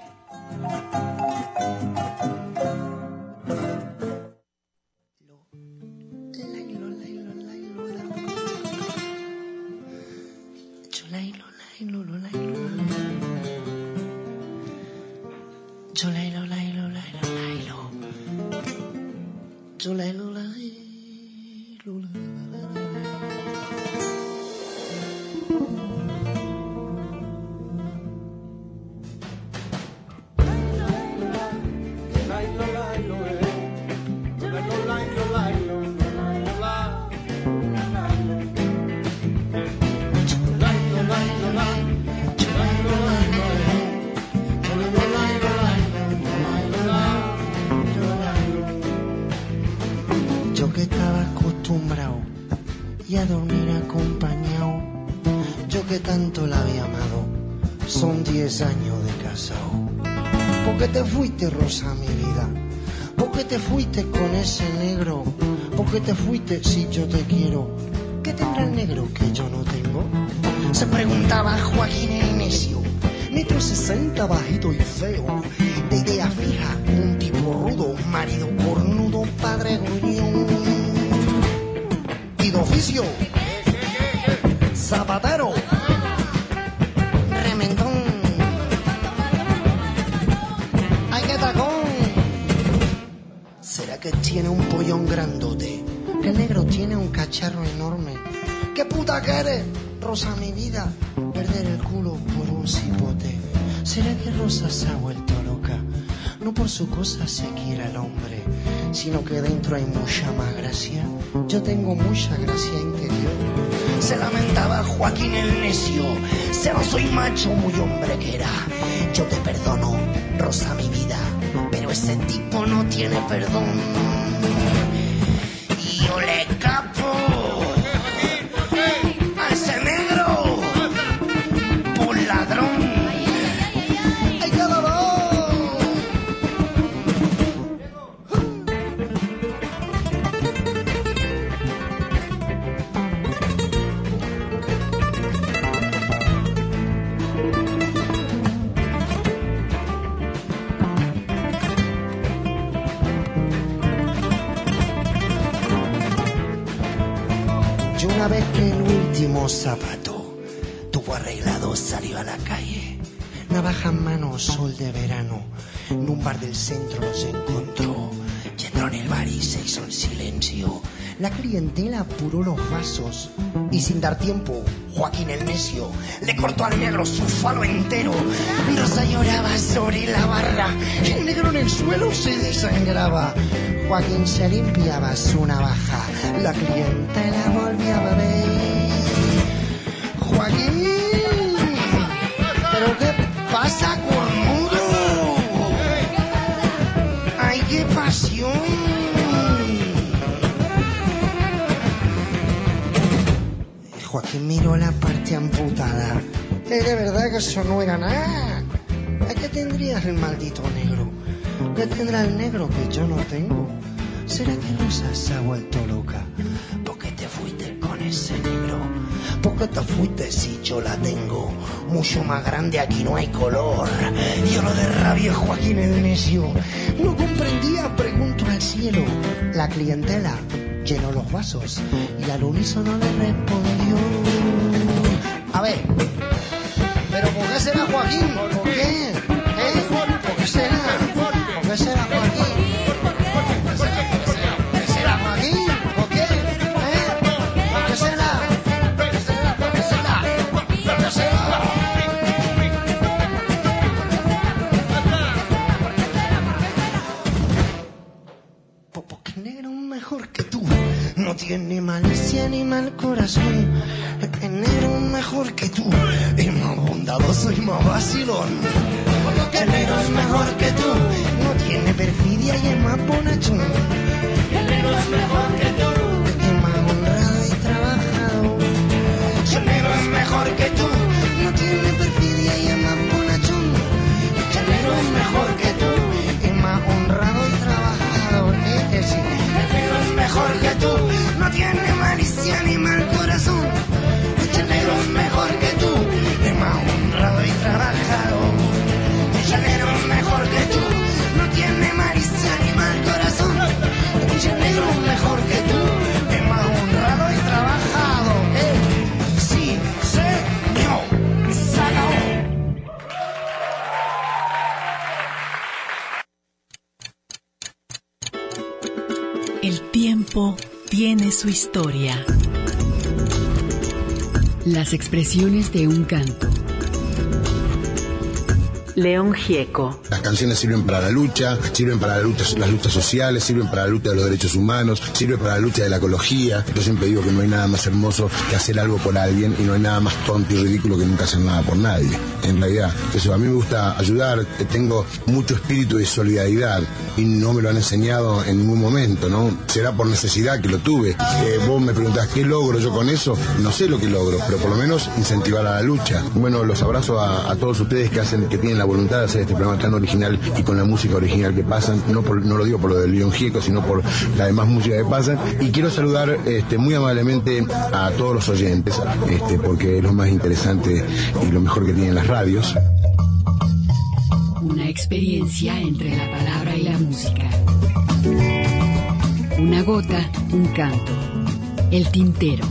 Te fuiste, Rosa, mi vida? ¿Por qué te fuiste con ese negro? ¿Por qué te fuiste si yo te quiero? ¿Qué tendrá el negro que yo no tengo? Se preguntaba Joaquín el necio, metro sesenta bajito y feo, de idea fija, un tipo rudo, marido cornudo, padre gruñón. Y de oficio, zapatero. que tiene un pollón grandote, que el negro tiene un cacharro enorme. ¿Qué puta que eres, Rosa, mi vida? Perder el culo por un cipote. ¿Será que Rosa se ha vuelto loca? No por su cosa se quiere al hombre, sino que dentro hay mucha más gracia. Yo tengo mucha gracia interior. Se lamentaba Joaquín el necio. Se no soy macho, muy hombre que era. Yo te perdono, Rosa, mi vida, pero ese tipo no tiene perdón. Salió a la calle. Navaja en mano, sol de verano. En un bar del centro los encontró. Entró en el bar y se hizo en silencio. La clientela apuró los vasos. Y sin dar tiempo, Joaquín el necio le cortó al negro su falo entero. Rosa lloraba sobre la barra. El negro en el suelo se desangraba. Joaquín se limpiaba su navaja. La clientela volvía a beber. Joaquín, Joaquín miró la parte amputada. De verdad que eso no era nada. ¿A qué tendrías el maldito negro? ¿Qué tendrá el negro que yo no tengo? ¿Será que Rosa se ha vuelto loca? ¿Por qué te fuiste con ese negro? ¿Por qué te fuiste si yo la tengo? Mucho más grande, aquí no hay color. Yo lo de rabia, Joaquín el necio. No comprendía, pregunto al cielo. La clientela llenó los vasos y al unísono le respondió. A ver, ¿pero por qué será Joaquín? ¿Por qué? ¿Eh? ¿Por qué será? ¿Por qué será Joaquín? Porque el negro mejor que tú. No tiene malicia ni mal corazón. Mejor que tú. Es más bondadoso y más vacilón. El negro es mejor que tú. No tiene perfidia y es más bonachón. El negro es mejor que tú. Es más honrado y trabajador. El negro es mejor que tú. No tiene perfidia y es más bonachón. El negro es mejor que tú. Es más honrado y trabajador. Es decir, el negro es mejor que tú. No tiene malicia ni mal corazón. Su historia. Las expresiones de un canto. León Gieco. Las canciones sirven para la lucha, sirven para las luchas sociales, sirven para la lucha de los derechos humanos, sirven para la lucha de la ecología. Yo siempre digo que no hay nada más hermoso que hacer algo por alguien y no hay nada más tonto y ridículo que nunca hacer nada por nadie. En realidad, eso a mí me gusta ayudar, tengo mucho espíritu de solidaridad y no me lo han enseñado en ningún momento, ¿no? Será por necesidad que lo tuve. Eh, vos me preguntás, ¿qué logro yo con eso? No sé lo que logro, pero por lo menos incentivar a la lucha. Bueno, los abrazo a, a todos ustedes que hacen, que tienen la voluntad de hacer este programa tan original y con la música original que pasan, no, no lo digo por lo del León Gieco, sino por la demás música que pasan. Y quiero saludar este, muy amablemente a todos los oyentes, este, porque es lo más interesante y lo mejor que tienen las radios. Una experiencia entre la palabra y la música. Una gota, un canto. El tintero.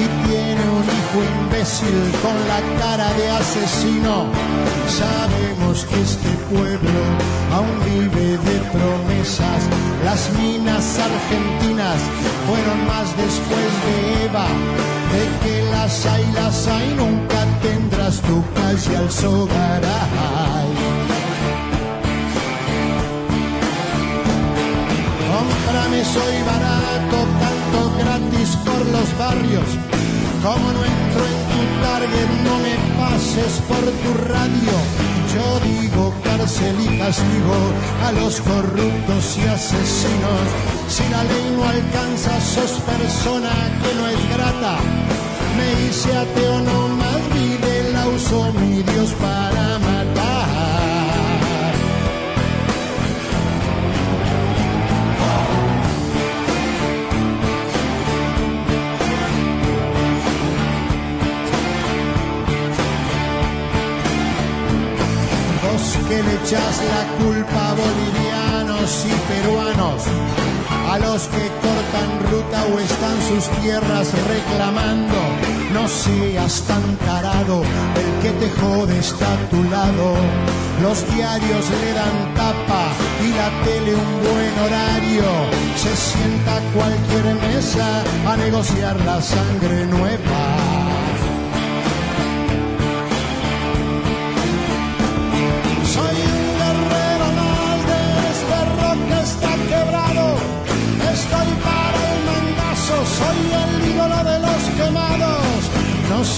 Y tiene un hijo imbécil con la cara de asesino. Sabemos que este pueblo aún vive de promesas. Las minas argentinas fueron más después de Eva. De que las hay, las hay, nunca tendrás tu calle al Sogaray. Cómprame, soy barato, canto gratis por los barrios. Como no entro en tu target, no me pases por tu radio. Yo digo cárcel y castigo a los corruptos y asesinos. Si la ley no alcanza, sos persona que no es grata. Me hice ateo, no más vive, la uso mi Dios para matar. Que le echás la culpa a bolivianos y peruanos, a los que cortan ruta o están sus tierras reclamando, no seas tan tarado, el que te jode está a tu lado. Los diarios le dan tapa y la tele un buen horario. Se sienta a cualquier mesa a negociar la sangre nueva.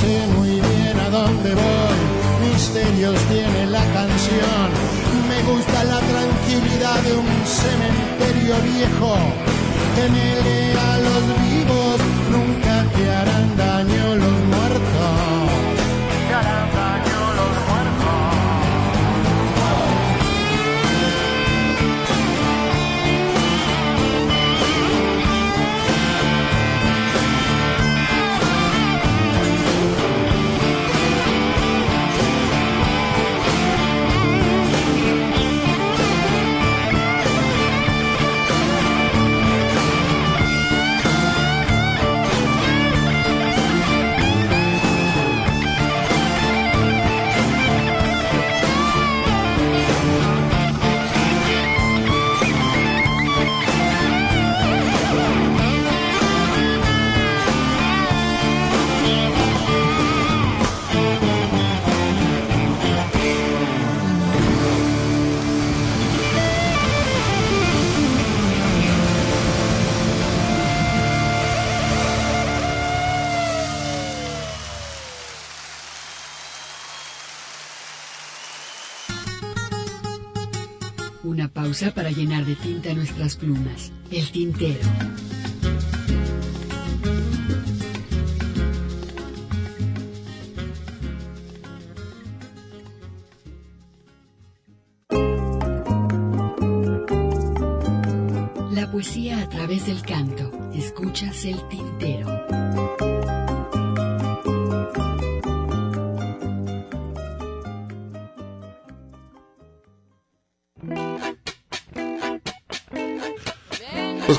Sé muy bien a dónde voy, misterios tiene la canción. Me gusta la tranquilidad de un cementerio viejo. Que me a los vivos, nunca te harán pausa para llenar de tinta nuestras plumas. El tintero. La poesía a través del canto. Escuchas el tintero.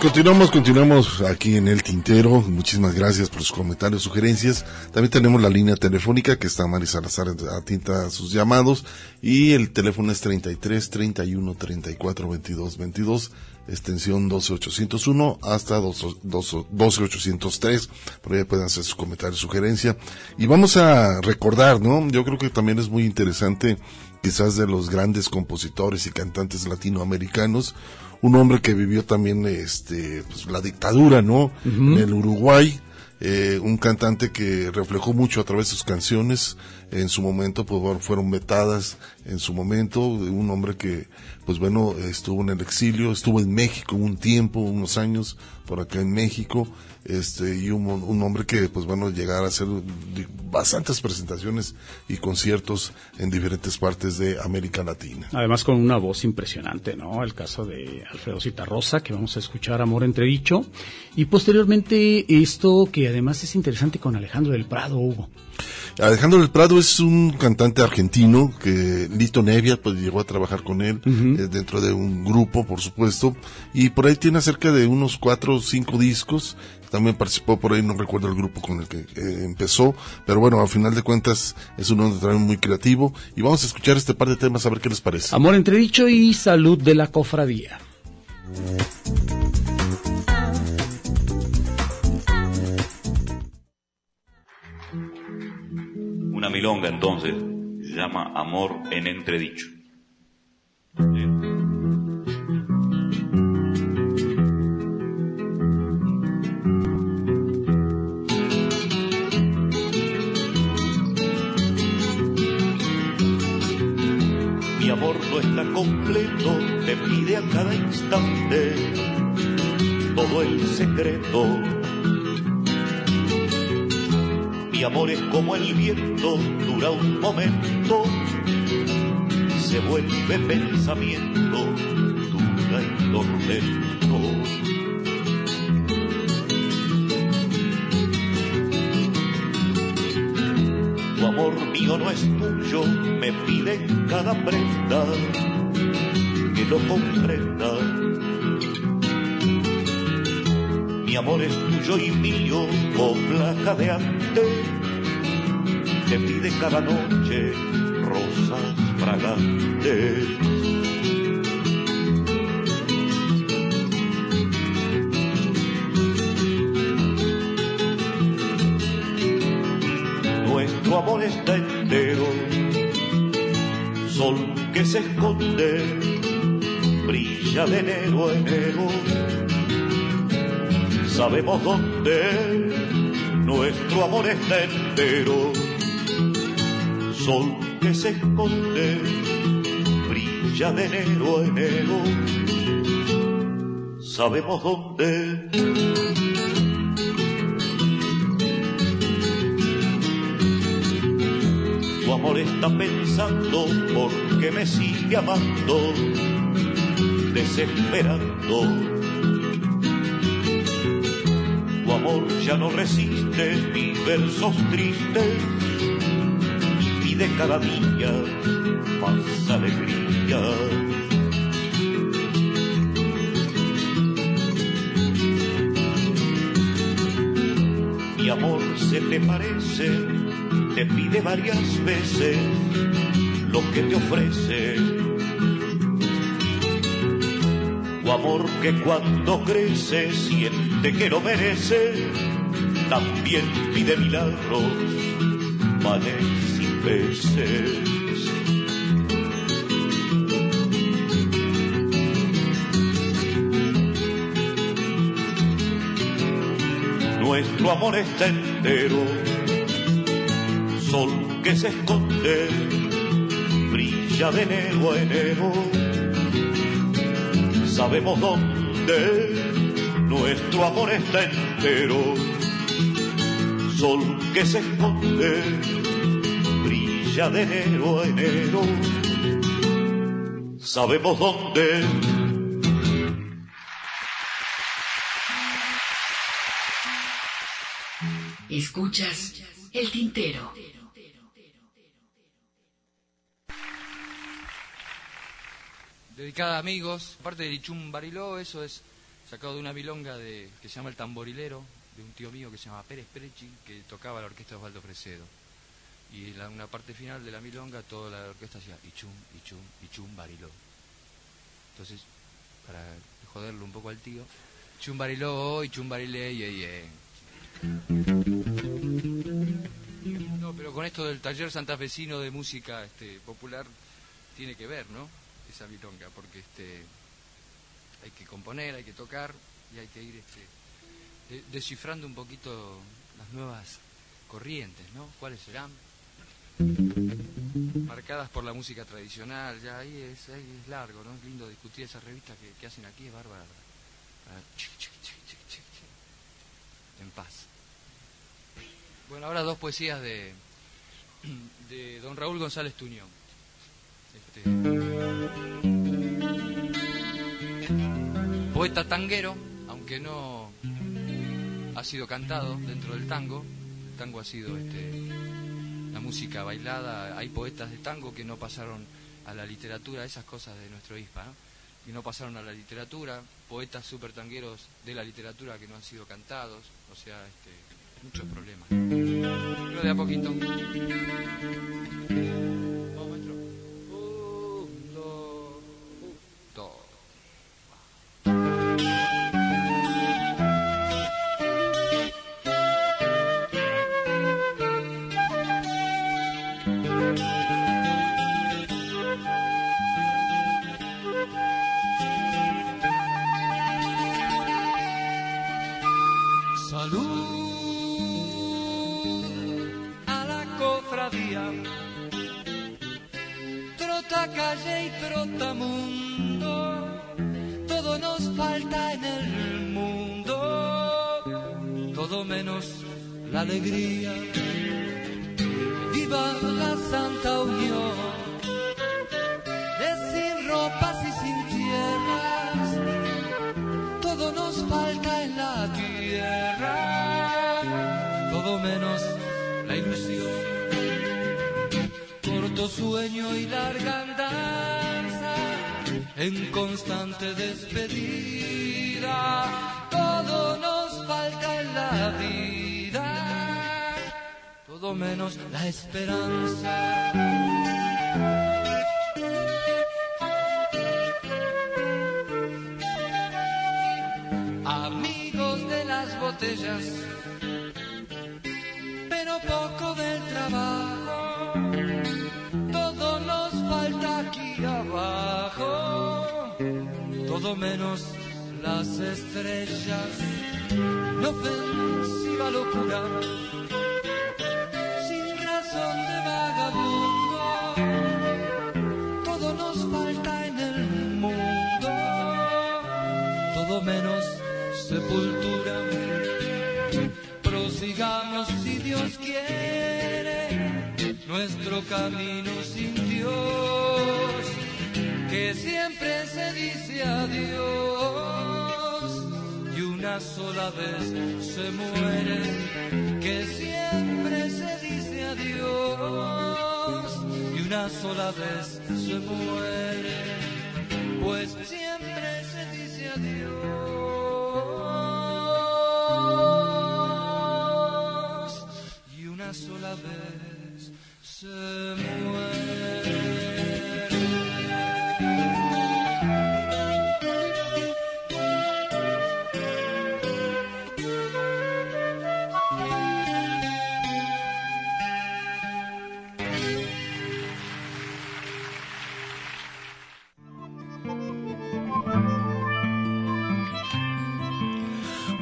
Continuamos, continuamos aquí en el tintero. Muchísimas gracias por sus comentarios, sugerencias. También tenemos la línea telefónica que está Mari Salazar atinta a sus llamados y el teléfono es 33 31 34 22 22 extensión 12801 hasta 12803. Por ahí pueden hacer sus comentarios, sugerencia. Y vamos a recordar, ¿no? Yo creo que también es muy interesante, quizás de los grandes compositores y cantantes latinoamericanos, un hombre que vivió también este pues, la dictadura, ¿no? En el Uruguay, eh, un cantante que reflejó mucho a través de sus canciones, en su momento pues bueno, fueron metadas en su momento, un hombre que pues bueno estuvo en el exilio, estuvo en México un tiempo, unos años por acá en México, este y un, un hombre que pues bueno llegar a hacer bastantes presentaciones y conciertos en diferentes partes de América Latina. Además con una voz impresionante, ¿no? El caso de Alfredo Citarrosa, que vamos a escuchar Amor Entredicho, y posteriormente esto que además es interesante con Alejandro del Prado, Hugo. Alejandro del Prado es un cantante argentino que Lito Nevia pues llegó a trabajar con él eh, dentro de un grupo, por supuesto, y por ahí tiene cerca de unos cuatro o cinco discos. También participó por ahí, no recuerdo el grupo con el que eh, empezó, pero bueno, al final de cuentas es un hombre también muy creativo y vamos a escuchar este par de temas a ver qué les parece. Amor entredicho y salud de la cofradía. Una milonga entonces se llama Amor en entredicho. Está completo, te pide a cada instante todo el secreto. Mi amor es como el viento, dura un momento, se vuelve pensamiento, dura y tormento. Tu amor mío no es tuyo, me pide cada prenda lo comprenda. Mi amor es tuyo y mío, copla jadeante, te pide cada noche rosas fragantes. Nuestro amor está entero, sol que se esconde, brilla de enero a enero. Sabemos dónde nuestro amor está entero, sol que se esconde, brilla de enero a enero. Sabemos dónde. Tu amor está pensando porque me sigue amando, desesperando. Tu amor ya no resiste mis versos tristes y pide cada día más alegría. Mi amor se te parece, te pide varias veces lo que te ofrece. Tu amor que cuando crece siente que lo merece, también pide milagros, manes y peces. Nuestro amor está entero, sol que se esconde, brilla de enero a enero. Sabemos dónde nuestro amor está entero. Sol que se esconde, brilla de enero a enero. Sabemos dónde Escuchas el tintero. Dedicada a amigos, parte de Lichum Bariló, eso es sacado de una milonga de, que se llama El Tamborilero, de un tío mío que se llama Pérez Prechi, que tocaba la orquesta de Osvaldo Fresedo. Y en la, una parte final de la milonga, toda la orquesta hacía Ichum, Ichum, Ichum Bariló. Entonces, para joderlo un poco al tío, Chum Bariló, Ichum Barilé, ye, ye. No, pero con esto del taller santafesino de música este, popular tiene que ver, ¿no? Esa milonga, porque este, hay que componer, hay que tocar y hay que ir este, de- descifrando un poquito las nuevas corrientes, ¿no? ¿Cuáles serán? Marcadas por la música tradicional, ya ahí es, largo, ¿no? Es lindo discutir esas revistas que, hacen aquí, es bárbara. En paz. Bueno, ahora dos poesías de, de don Raúl González Tuñón. Poeta tanguero, aunque no ha sido cantado dentro del tango. El tango ha sido este, la música bailada. Hay poetas de tango que no pasaron a la literatura, esas cosas de nuestro ISPA, ¿no? Y no pasaron a la literatura. Poetas super tangueros de la literatura que no han sido cantados. O sea, este, muchos problemas. Pero de a poquito. Una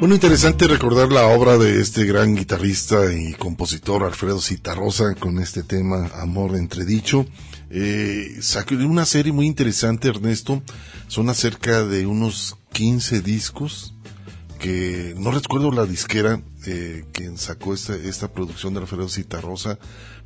Bueno, interesante recordar la obra de este gran guitarrista y compositor Alfredo Citarrosa con este tema Amor Entredicho. eh, sacó una serie muy interesante, Ernesto. Son acerca de unos 15 discos que no recuerdo la disquera eh, quien sacó esta, esta producción de la Feroz Rosa,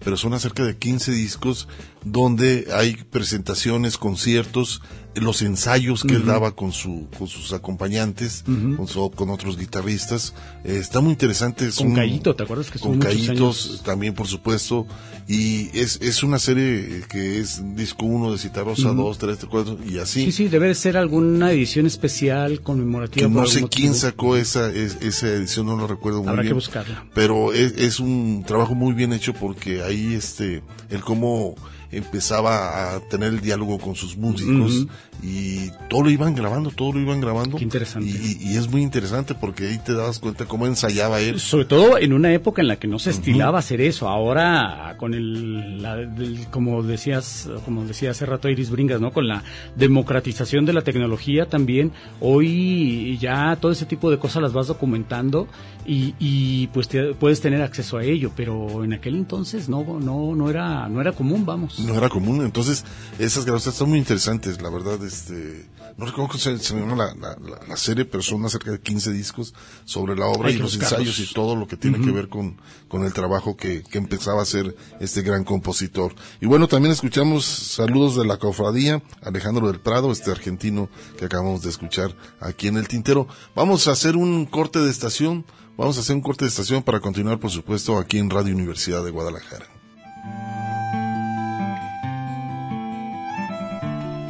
pero son acerca de 15 discos donde hay presentaciones, conciertos, los ensayos que él Ujú. daba con su con sus acompañantes, con, su- con otros guitarristas. Eh, está muy interesante. es Con un- ¿te acuerdas que Con años? también, por supuesto. Y es, es una serie que es disco 1 de Citarrosa, Ujú. 2, 3, 4 y así. Sí, sí, debe de ser alguna edición especial conmemorativa. que no sé quién sacó esa, es- esa edición, no lo recuerdo muy Habrá que buscarla. Pero es, es un trabajo muy bien hecho porque ahí este, él como empezaba a tener el diálogo con sus músicos y todo lo iban grabando, todo lo iban grabando. Qué interesante. Y, y- es muy interesante porque ahí te das cuenta cómo ensayaba él. Sobre todo en una época en la que no se estilaba hacer eso. Ahora, con el, la- del- como decías, como decía hace rato Iris Bringas, ¿no? Con la democratización de la tecnología también, hoy ya todo ese tipo de cosas las vas documentando y, y pues te- puedes tener acceso a ello, pero en aquel entonces no, no, no era, no era común, vamos. No era común, entonces esas grabaciones están muy interesantes, la verdad, este, no recuerdo cómo se, se llama la, la, la- serie, pero son cerca de 15 discos sobre la obra Hay y los buscarlos. ensayos y todo lo que tiene que ver con, con el trabajo que, que empezaba a hacer este gran compositor. Y bueno, también escuchamos saludos de la cofradía, Alejandro del Prado, este argentino que acabamos de escuchar aquí en el Tintero. Vamos a hacer un corte de estación, vamos a hacer un corte de estación para continuar, por supuesto, aquí en Radio Universidad de Guadalajara.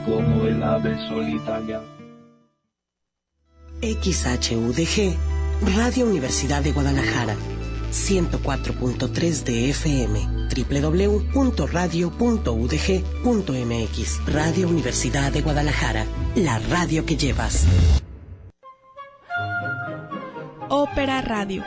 Como el ave solitaria. XHUDG, Radio Universidad de Guadalajara, 104.3 de FM, www.radio.udg.mx, Radio Universidad de Guadalajara, la radio que llevas. Ópera Radio.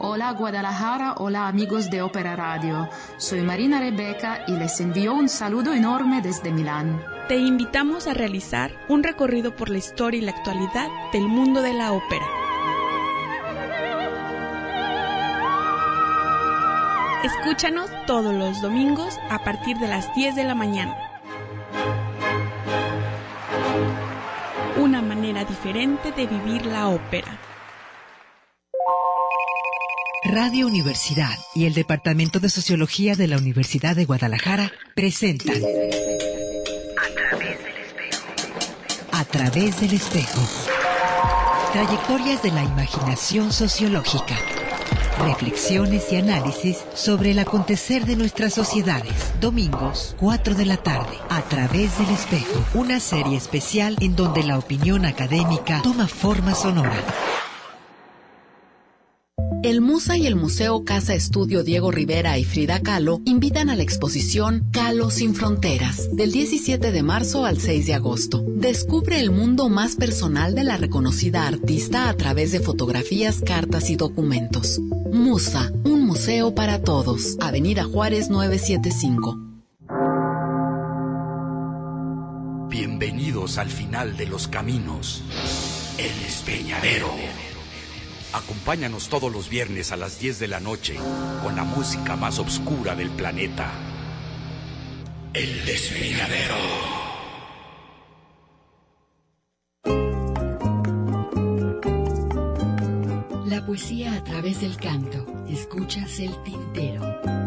Hola Guadalajara, hola amigos de Ópera Radio. Soy Marina Rebeca y les envío un saludo enorme desde Milán. Te invitamos a realizar un recorrido por la historia y la actualidad del mundo de la ópera. Escúchanos todos los domingos a partir de las 10 de la mañana. Una manera diferente de vivir la ópera. Radio Universidad y el Departamento de Sociología de la Universidad de Guadalajara presentan A través del espejo. Trayectorias de la imaginación sociológica. Reflexiones y análisis sobre el acontecer de nuestras sociedades. Domingos, 4 de la tarde. A través del espejo. Una serie especial en donde la opinión académica toma forma sonora. El Musa y el Museo Casa Estudio Diego Rivera y Frida Kahlo invitan a la exposición Kahlo sin Fronteras, del 17 de marzo al 6 de agosto. Descubre el mundo más personal de la reconocida artista a través de fotografías, cartas y documentos. Musa, un museo para todos. Avenida Juárez 975. Bienvenidos al final de los caminos, el despeñadero. Acompáñanos todos los viernes a las 10 de la noche con la música más oscura del planeta. El despeñadero. La poesía a través del canto. Escuchas el tintero.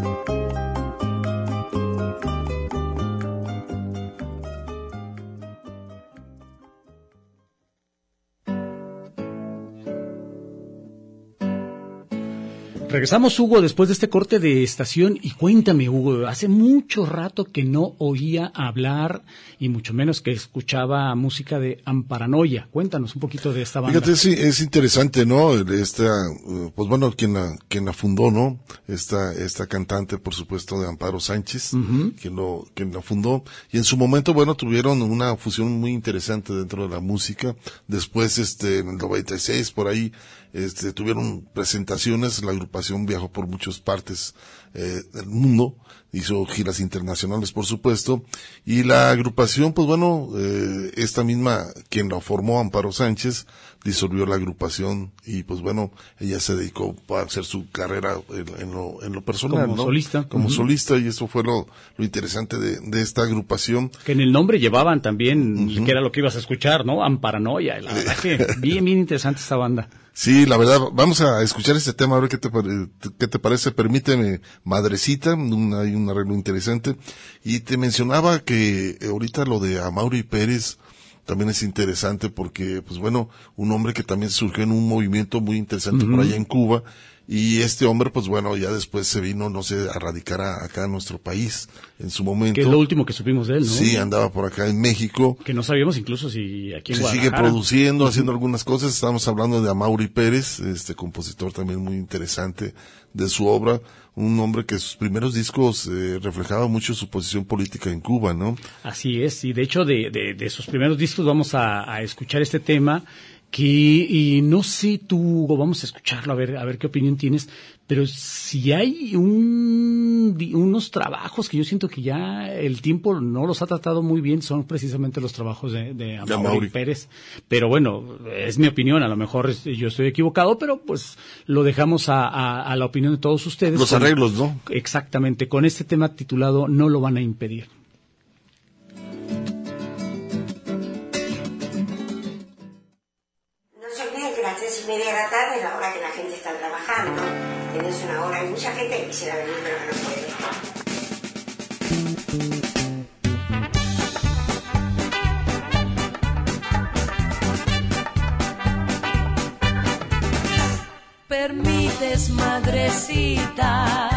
Regresamos, Hugo, después de este corte de estación y cuéntame, Hugo, hace mucho rato que no oía hablar y mucho menos que escuchaba música de Amparanoia. Cuéntanos un poquito de esta banda. Fíjate, es interesante, ¿no? Esta, uh, pues bueno, quien la, quien la fundó, ¿no? Esta, esta cantante, por supuesto, de Amparo Sánchez, quien lo, quien la fundó. Y en su momento, bueno, tuvieron una fusión muy interesante dentro de la música. Después, este, en el 96, por ahí, este, tuvieron presentaciones, la agrupación viajó por muchas partes eh, del mundo, hizo giras internacionales, por supuesto, y la agrupación, pues bueno, eh, esta misma, quien la formó, Amparo Sánchez, disolvió la agrupación y pues bueno, ella se dedicó a hacer su carrera en, lo, en lo personal. Como solista. Como solista y eso fue lo, lo interesante de, de, esta agrupación. Que en el nombre llevaban también, que era lo que ibas a escuchar, ¿no? Amparanoia. La verdad que bien, bien interesante esta banda. Sí, la verdad, vamos a escuchar este tema, a ver qué te, qué te parece. Permíteme, Madrecita, un, hay un arreglo interesante. Y te mencionaba que ahorita lo de Amaury Pérez, también es interesante porque, pues bueno, un hombre que también surgió en un movimiento muy interesante por allá en Cuba, y este hombre, pues bueno, ya después se vino, no sé, a radicar acá en nuestro país en su momento. Que es lo último que supimos de él, ¿no? Sí, andaba por acá en México. Que no sabíamos incluso si aquí en Se sigue produciendo, haciendo algunas cosas. Estamos hablando de Amaury Pérez, este compositor también muy interesante de su obra. Un hombre que sus primeros discos eh, reflejaba mucho su posición política en Cuba, ¿no? Así es, y de hecho de, de, de sus primeros discos vamos a, a escuchar este tema que y no sé tú, vamos a escucharlo a ver a ver qué opinión tienes, pero si hay un, unos trabajos que yo siento que ya el tiempo no los ha tratado muy bien son precisamente los trabajos de, de Amaury Pérez. Pero bueno, es mi opinión, a lo mejor yo estoy equivocado, pero pues lo dejamos a, a, a la opinión de todos ustedes. Los con, arreglos, ¿no? Exactamente, con este tema titulado No lo van a impedir. La tarde es la hora que la gente está trabajando. Tienes una hora, hay mucha gente que quisiera venir pero no puede. Permites, madrecita,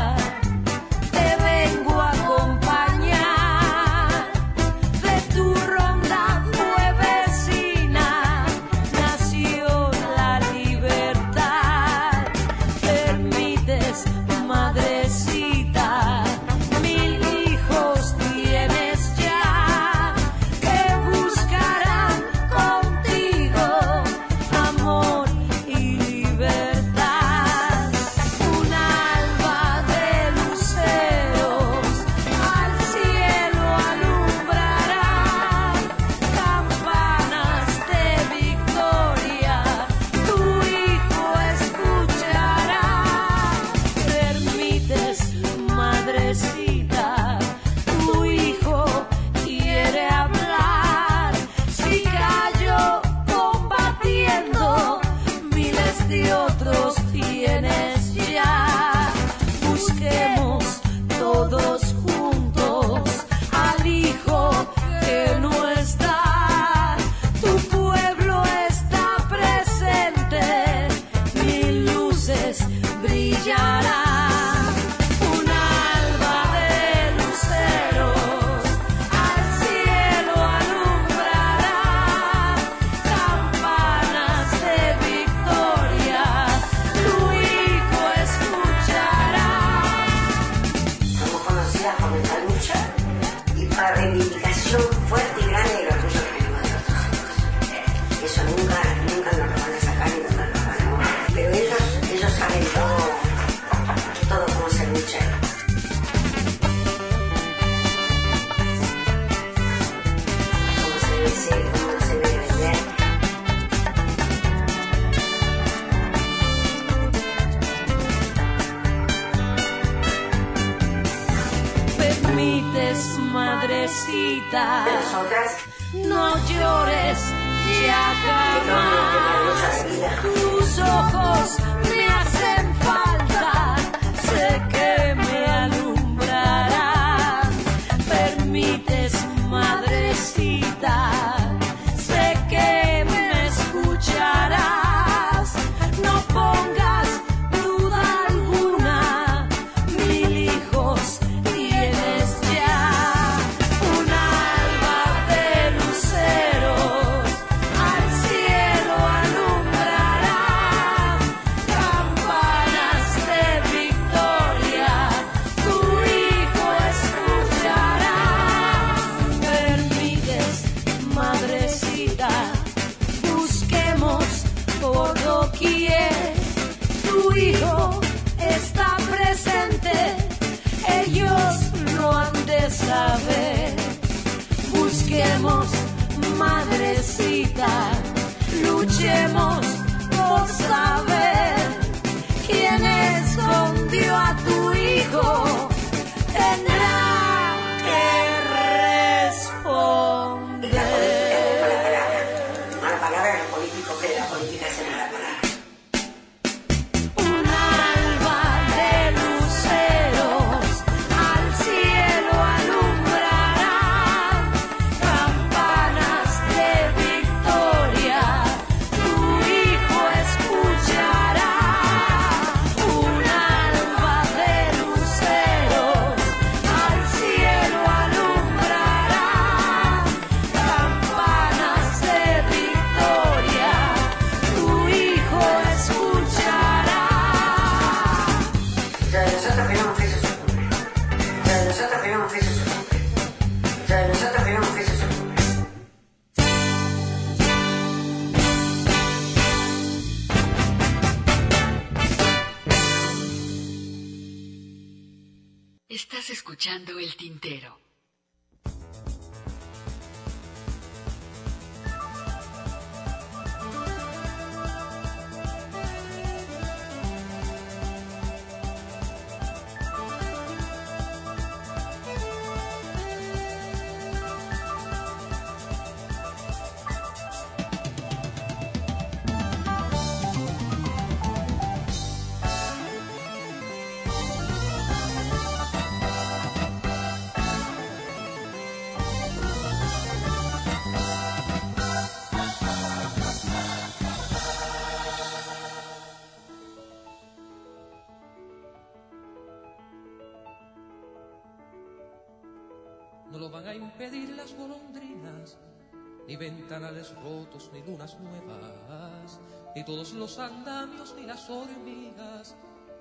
rotos, ni lunas nuevas, ni todos los andamios, ni las hormigas,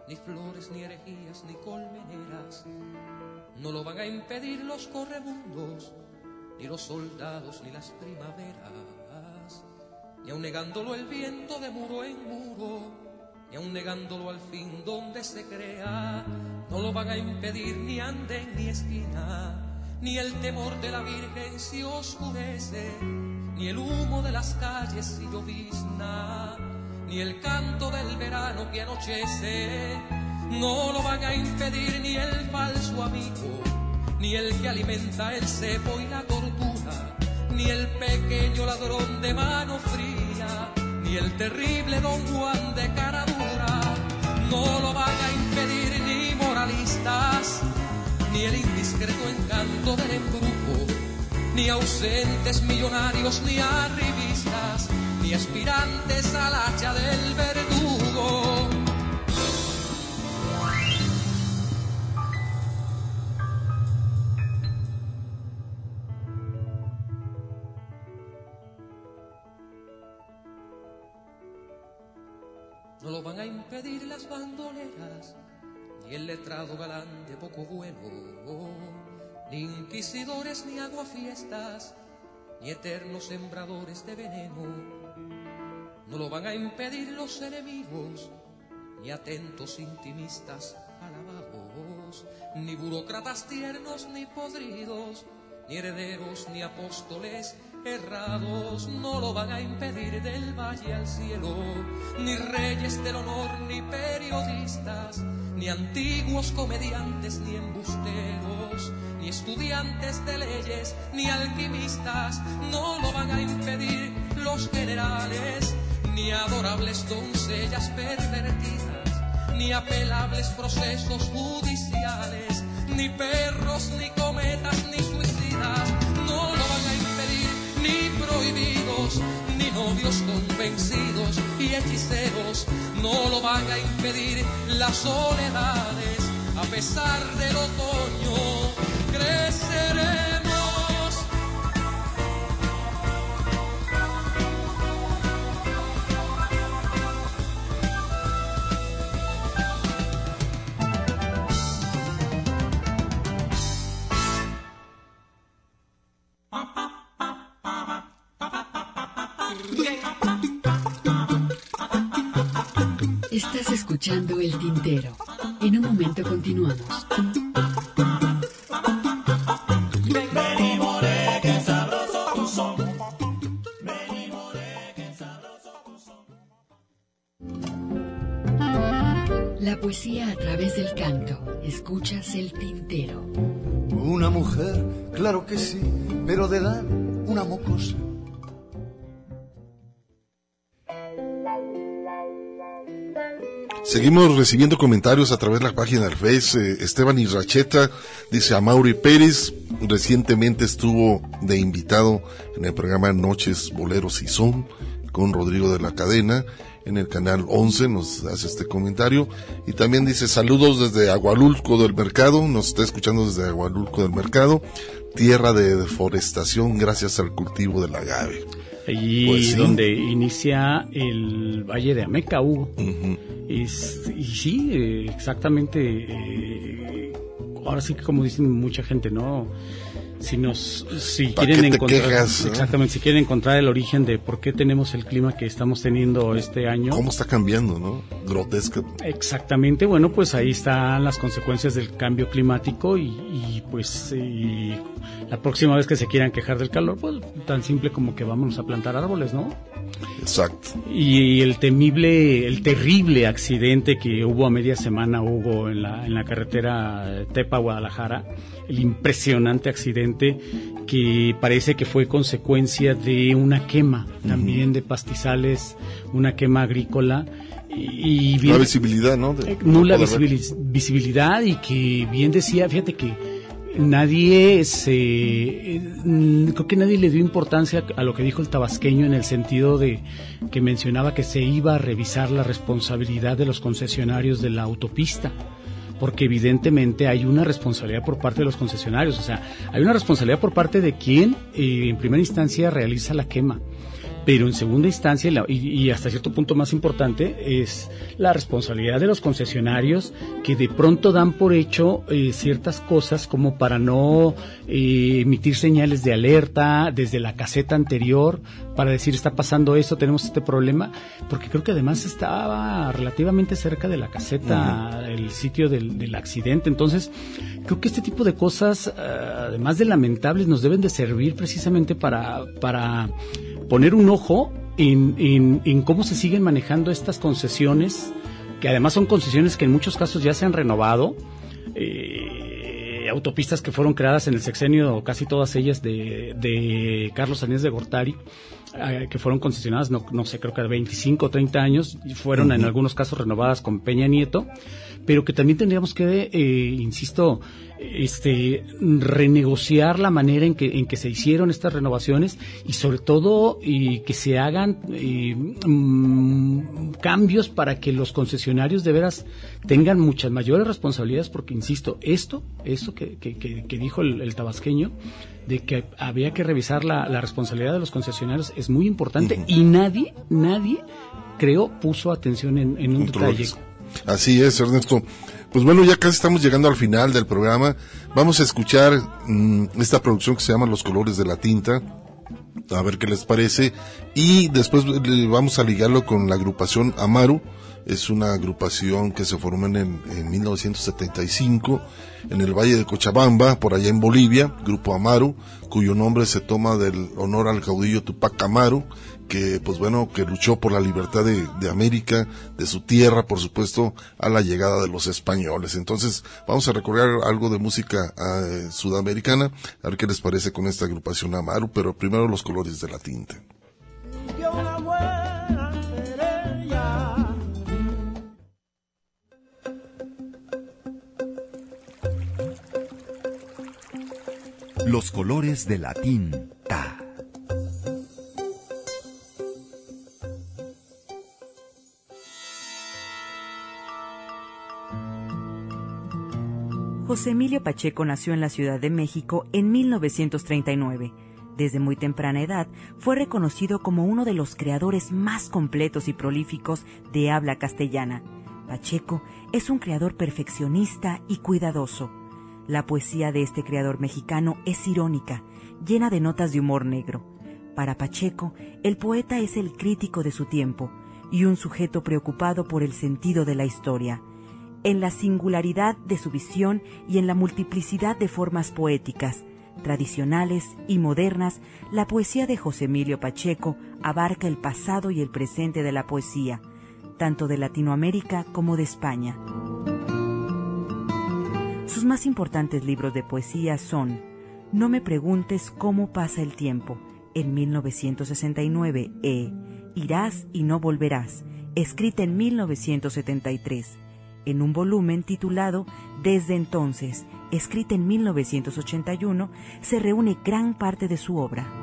ni flores, ni herejías, ni colmeneras. No lo van a impedir los correbundos, ni los soldados, ni las primaveras, ni aun negándolo el viento de muro en muro, ni aun negándolo al fin donde se crea. No lo van a impedir ni anden ni esquina ni el temor de la Virgen si oscurece, ni el humo de las calles si llovizna, ni el canto del verano que anochece. No lo van a impedir ni el falso amigo, ni el que alimenta el cepo y la tortura, ni el pequeño ladrón de mano fría, ni el terrible don Juan de cara dura. No lo van a impedir ni moralistas ni el indiscreto encanto del embrujo, ni ausentes millonarios, ni arribistas, ni aspirantes al hacha del verdugo. No lo van a impedir las bandoleras, ni el letrado galán de poco vuelo, ni inquisidores ni aguafiestas, ni eternos sembradores de veneno. No lo van a impedir los enemigos, ni atentos intimistas alabados, ni burócratas tiernos ni podridos, ni herederos ni apóstoles errados. No lo van a impedir del valle al cielo, ni reyes del honor ni periodistas ni antiguos comediantes, ni embusteros, ni estudiantes de leyes, ni alquimistas, no lo van a impedir los generales, ni adorables doncellas pervertidas, ni apelables procesos judiciales, ni perros, ni cometas, ni suicidas, no lo van a impedir ni prohibidos, ni novios convencidos y hechiceros, no lo van a impedir las soledades, a pesar del otoño, creceremos. Seguimos recibiendo comentarios a través de la página del Face. Eh, Esteban Irracheta dice a Mauri Pérez, recientemente estuvo de invitado en el programa Noches, Boleros y Son con Rodrigo de la Cadena en el canal 11, nos hace este comentario. Y también dice saludos desde Agualulco del Mercado, nos está escuchando desde Agualulco del Mercado, tierra de deforestación gracias al cultivo del agave. Allí Pues sí. donde inicia el Valle de Ameca, Hugo. Es- y sí, eh, exactamente. eh, ahora sí que como dicen mucha gente, ¿no? Si nos, si ¿Pa' quieren encontrar, quejas, exactamente, si quieren encontrar el origen de por qué tenemos el clima que estamos teniendo este año. ¿Cómo está cambiando, no? Grotesca. Exactamente, bueno, pues ahí están las consecuencias del cambio climático y, y, pues y la próxima vez que se quieran quejar del calor, pues tan simple como que vámonos a plantar árboles, ¿no? Exacto. Y el temible, el terrible accidente que hubo a media semana, hubo en la, en la carretera Tepa-Guadalajara, el impresionante accidente que parece que fue consecuencia de una quema, también de pastizales, una quema agrícola. Y, y La bien- visibilidad, ¿no? De- eh, nula visibilidad y que bien decía, fíjate que nadie se eh, creo que nadie le dio importancia a lo que dijo el tabasqueño en el sentido de que mencionaba que se iba a revisar la responsabilidad de los concesionarios de la autopista porque evidentemente hay una responsabilidad por parte de los concesionarios, o sea, hay una responsabilidad por parte de quien eh, en primera instancia realiza la quema pero en segunda instancia y hasta cierto punto más importante es la responsabilidad de los concesionarios que de pronto dan por hecho eh, ciertas cosas como para no eh, emitir señales de alerta desde la caseta anterior para decir está pasando esto, tenemos este problema, porque creo que además estaba relativamente cerca de la caseta, el sitio del, del accidente, entonces creo que este tipo de cosas, eh, además de lamentables, nos deben de servir precisamente para, para poner un ojo en, en- en cómo se siguen manejando estas concesiones, que además son concesiones que en muchos casos ya se han renovado. eh, autopistas que fueron creadas en el sexenio, casi todas ellas de, de Carlos Aníez de Gortari, eh, que fueron concesionadas, no, no sé, creo que de 25 o 30 años, y fueron en algunos casos renovadas con Peña Nieto, pero que también tendríamos que, eh, insisto, este, renegociar la manera en que, en que se hicieron estas renovaciones y sobre todo y que se hagan eh, mm, cambios para que los concesionarios de veras tengan muchas mayores responsabilidades porque, insisto, esto, esto que, que- que- que dijo el, el tabasqueño, de que había que revisar la, la responsabilidad de los concesionarios es muy importante y nadie, nadie, creo, puso atención en, en un detalle. Así es, Ernesto. Pues bueno, ya casi estamos llegando al final del programa. Vamos a escuchar mm, esta producción que se llama Los colores de la tinta. A ver qué les parece. Y después eh, vamos a ligarlo con la agrupación Amaru. Es una agrupación que se formó en, el- en 1975 en el Valle de Cochabamba, por allá en Bolivia, Grupo Amaru, cuyo nombre se toma del honor al caudillo Tupac Amaru, que pues bueno, que luchó por la libertad de, América, de su tierra, por supuesto, a la llegada de los españoles. Entonces, vamos a recorrer algo de música eh, sudamericana, a ver qué les parece con esta agrupación Amaru, pero primero los colores de la tinta. Los colores de la tinta. José Emilio Pacheco nació en la Ciudad de México en 1939. Desde muy temprana edad fue reconocido como uno de los creadores más completos y prolíficos de habla castellana. Pacheco es un creador perfeccionista y cuidadoso. La poesía de este creador mexicano es irónica, llena de notas de humor negro. Para Pacheco, el poeta es el crítico de su tiempo y un sujeto preocupado por el sentido de la historia en la singularidad de su visión y en la multiplicidad de formas poéticas, tradicionales y modernas, la poesía de José Emilio Pacheco abarca el pasado y el presente de la poesía, tanto de Latinoamérica como de España. Sus más importantes libros de poesía son No me preguntes cómo pasa el tiempo, en 1969, e Irás y no volverás, escrita en 1973, en un volumen titulado Desde entonces, escrita en 1981, se reúne gran parte de su obra.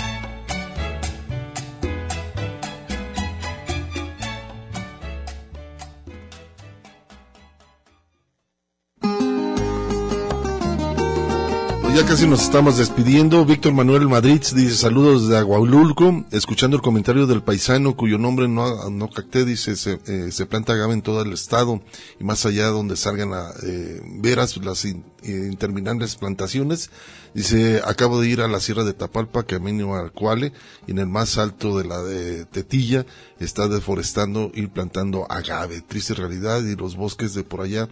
Ya casi nos estamos despidiendo. Víctor Manuel Madrid dice saludos de Aguaululco, escuchando el comentario del paisano cuyo nombre no, no capté, dice se, eh, se planta agave en todo el estado y más allá donde salgan eh, veras las in, interminables plantaciones. Dice, acabo de ir a la sierra de Tapalpa, camino al Cuale, y en el más alto de la de Tetilla está deforestando y plantando agave. Triste realidad y los bosques de por allá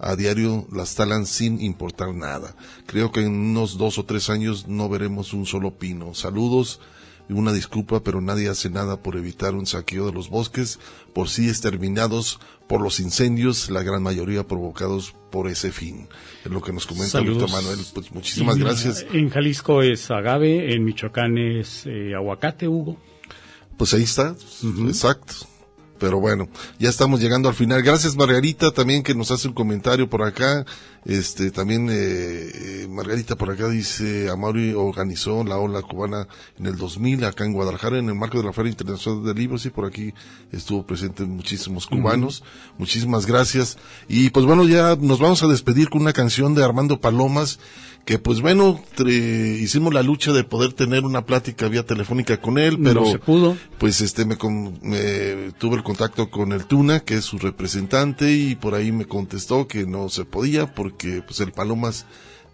a diario las talan sin importar nada. Creo que en unos dos o tres años no veremos un solo pino. Saludos y una disculpa, pero nadie hace nada por evitar un saqueo de los bosques, por sí exterminados por los incendios, la gran mayoría provocados por ese fin. Es lo que nos comenta Saludos. Manuel. Pues muchísimas gracias. En Jalisco es agave, en Michoacán es eh, aguacate, Hugo. Pues ahí está, exacto. Pero bueno, ya estamos llegando al final. Gracias Margarita también que nos hace un comentario por acá. Este también eh, eh, Margarita por acá dice, Amaury organizó la ola cubana en el 2000 acá en Guadalajara en el marco de la Feria Internacional de Libros y por aquí estuvo presente muchísimos cubanos. Muchísimas gracias. Y pues bueno, ya nos vamos a despedir con una canción de Armando Palomas que pues bueno, tre- hicimos la lucha de poder tener una plática vía telefónica con él, pero no se pudo. pues este me, me- tuve el contacto con el Tuna, que es su representante, y por ahí me contestó que no se podía porque pues el Palomas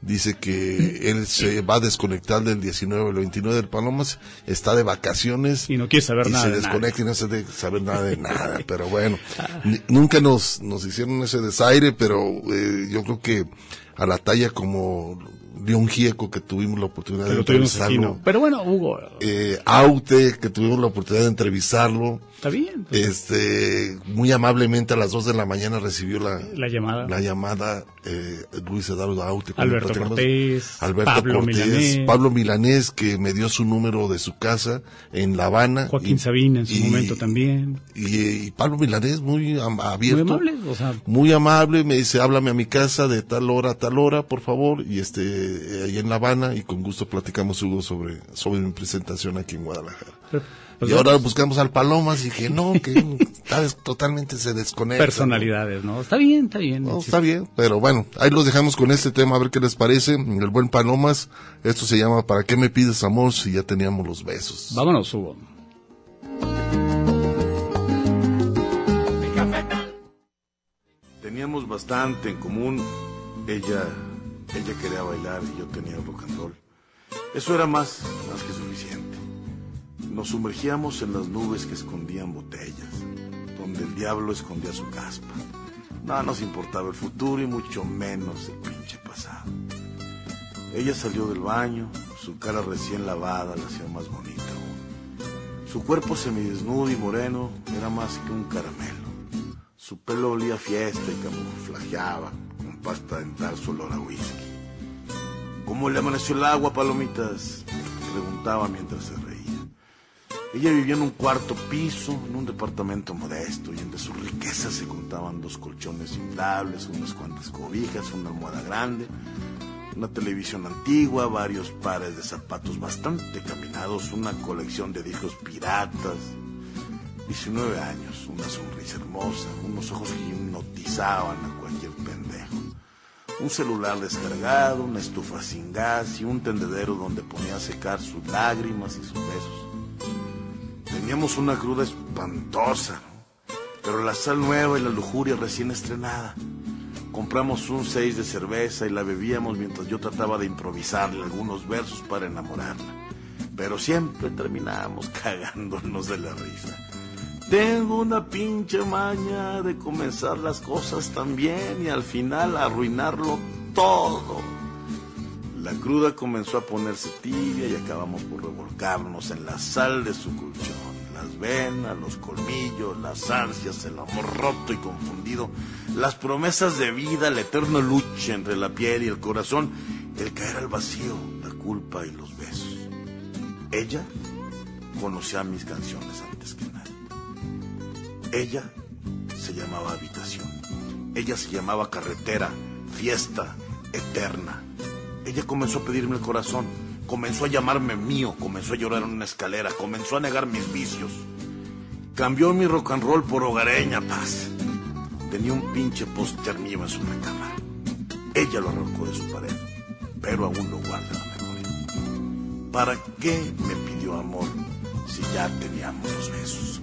dice que él se va a desconectar del 19 al 29 del Palomas, está de vacaciones Y no quiere saber y nada se de desconecta y no se de saber nada de nada, pero bueno, nunca nos, nos hicieron ese desaire, pero eh, yo creo que a la talla como León Gieco que tuvimos la oportunidad de entrevistarlo, ¿no? Pero bueno, Hugo, eh, Aute, que tuvimos la oportunidad de entrevistarlo. Está bien. Este, muy amablemente a las 2 de la mañana recibió la, La llamada. la llamada eh, Luis Eduardo Aute. Alberto. Cortés, Alberto Pablo Cortés, Milanés. Pablo Milanés, que me dio su número de su casa en La Habana. Joaquín Y- Sabina en su y- momento también. Y, y Pablo Milanés, muy abierto. Muy amable, o sea, Muy amable, me dice, háblame a mi casa de tal hora a tal hora, por favor, y este, eh, ahí en La Habana, y con gusto platicamos, Hugo, sobre, sobre mi presentación aquí en Guadalajara. Pues y ahora vamos. buscamos al Palomas y que no, que tal vez totalmente se desconecta. personalidades, ¿no? Está bien, está bien. No, está bien, pero bueno, ahí los dejamos con este tema, a ver qué les parece. El buen Palomas, esto se llama ¿Para qué me pides amor si ya teníamos los besos? Vámonos, Hugo. Teníamos bastante en común. Ella, ella quería bailar y yo tenía rock and roll. Eso era más, más que suficiente. Nos sumergíamos en las nubes que escondían botellas, donde el diablo escondía su caspa. No nos importaba el futuro y mucho menos el pinche pasado. Ella salió del baño, su cara recién lavada la hacía más bonita aún. Su cuerpo semidesnudo y moreno era más que un caramelo. Su pelo olía a fiesta y camuflajeaba con pasta dental su olor a whisky. ¿Cómo le amaneció el agua, palomitas? Preguntaba mientras se. Ella vivía en un cuarto piso, en un departamento modesto, y entre sus riquezas se contaban dos colchones inflables, unas cuantas cobijas, una almohada grande, una televisión antigua, varios pares de zapatos bastante caminados, una colección de discos piratas. 19 años, una sonrisa hermosa, unos ojos que hipnotizaban a cualquier pendejo. Un celular descargado, una estufa sin gas y un tendedero donde ponía a secar sus lágrimas y sus besos. Teníamos una cruda espantosa, pero la sal nueva y la lujuria recién estrenada. Compramos un seis de cerveza y la bebíamos mientras yo trataba de improvisarle algunos versos para enamorarla. Pero siempre terminábamos cagándonos de la risa. Tengo una pinche maña de comenzar las cosas también y al final arruinarlo todo. La cruda comenzó a ponerse tibia y acabamos por revolcarnos en la sal de su colchón. Las venas, los colmillos, las ansias, el amor roto y confundido, las promesas de vida, la eterna lucha entre la piel y el corazón, el caer al vacío, la culpa y los besos. Ella conocía mis canciones antes que nadie. Ella se llamaba habitación. Ella se llamaba carretera, fiesta, eterna. Ella comenzó a pedirme el corazón, comenzó a llamarme mío, comenzó a llorar en una escalera, comenzó a negar mis vicios. Cambió mi rock and roll por hogareña paz. Tenía un pinche póster mío en su recámara. Ella lo arrancó de su pared, pero aún lo guarda la memoria. ¿Para qué me pidió amor si ya teníamos los besos?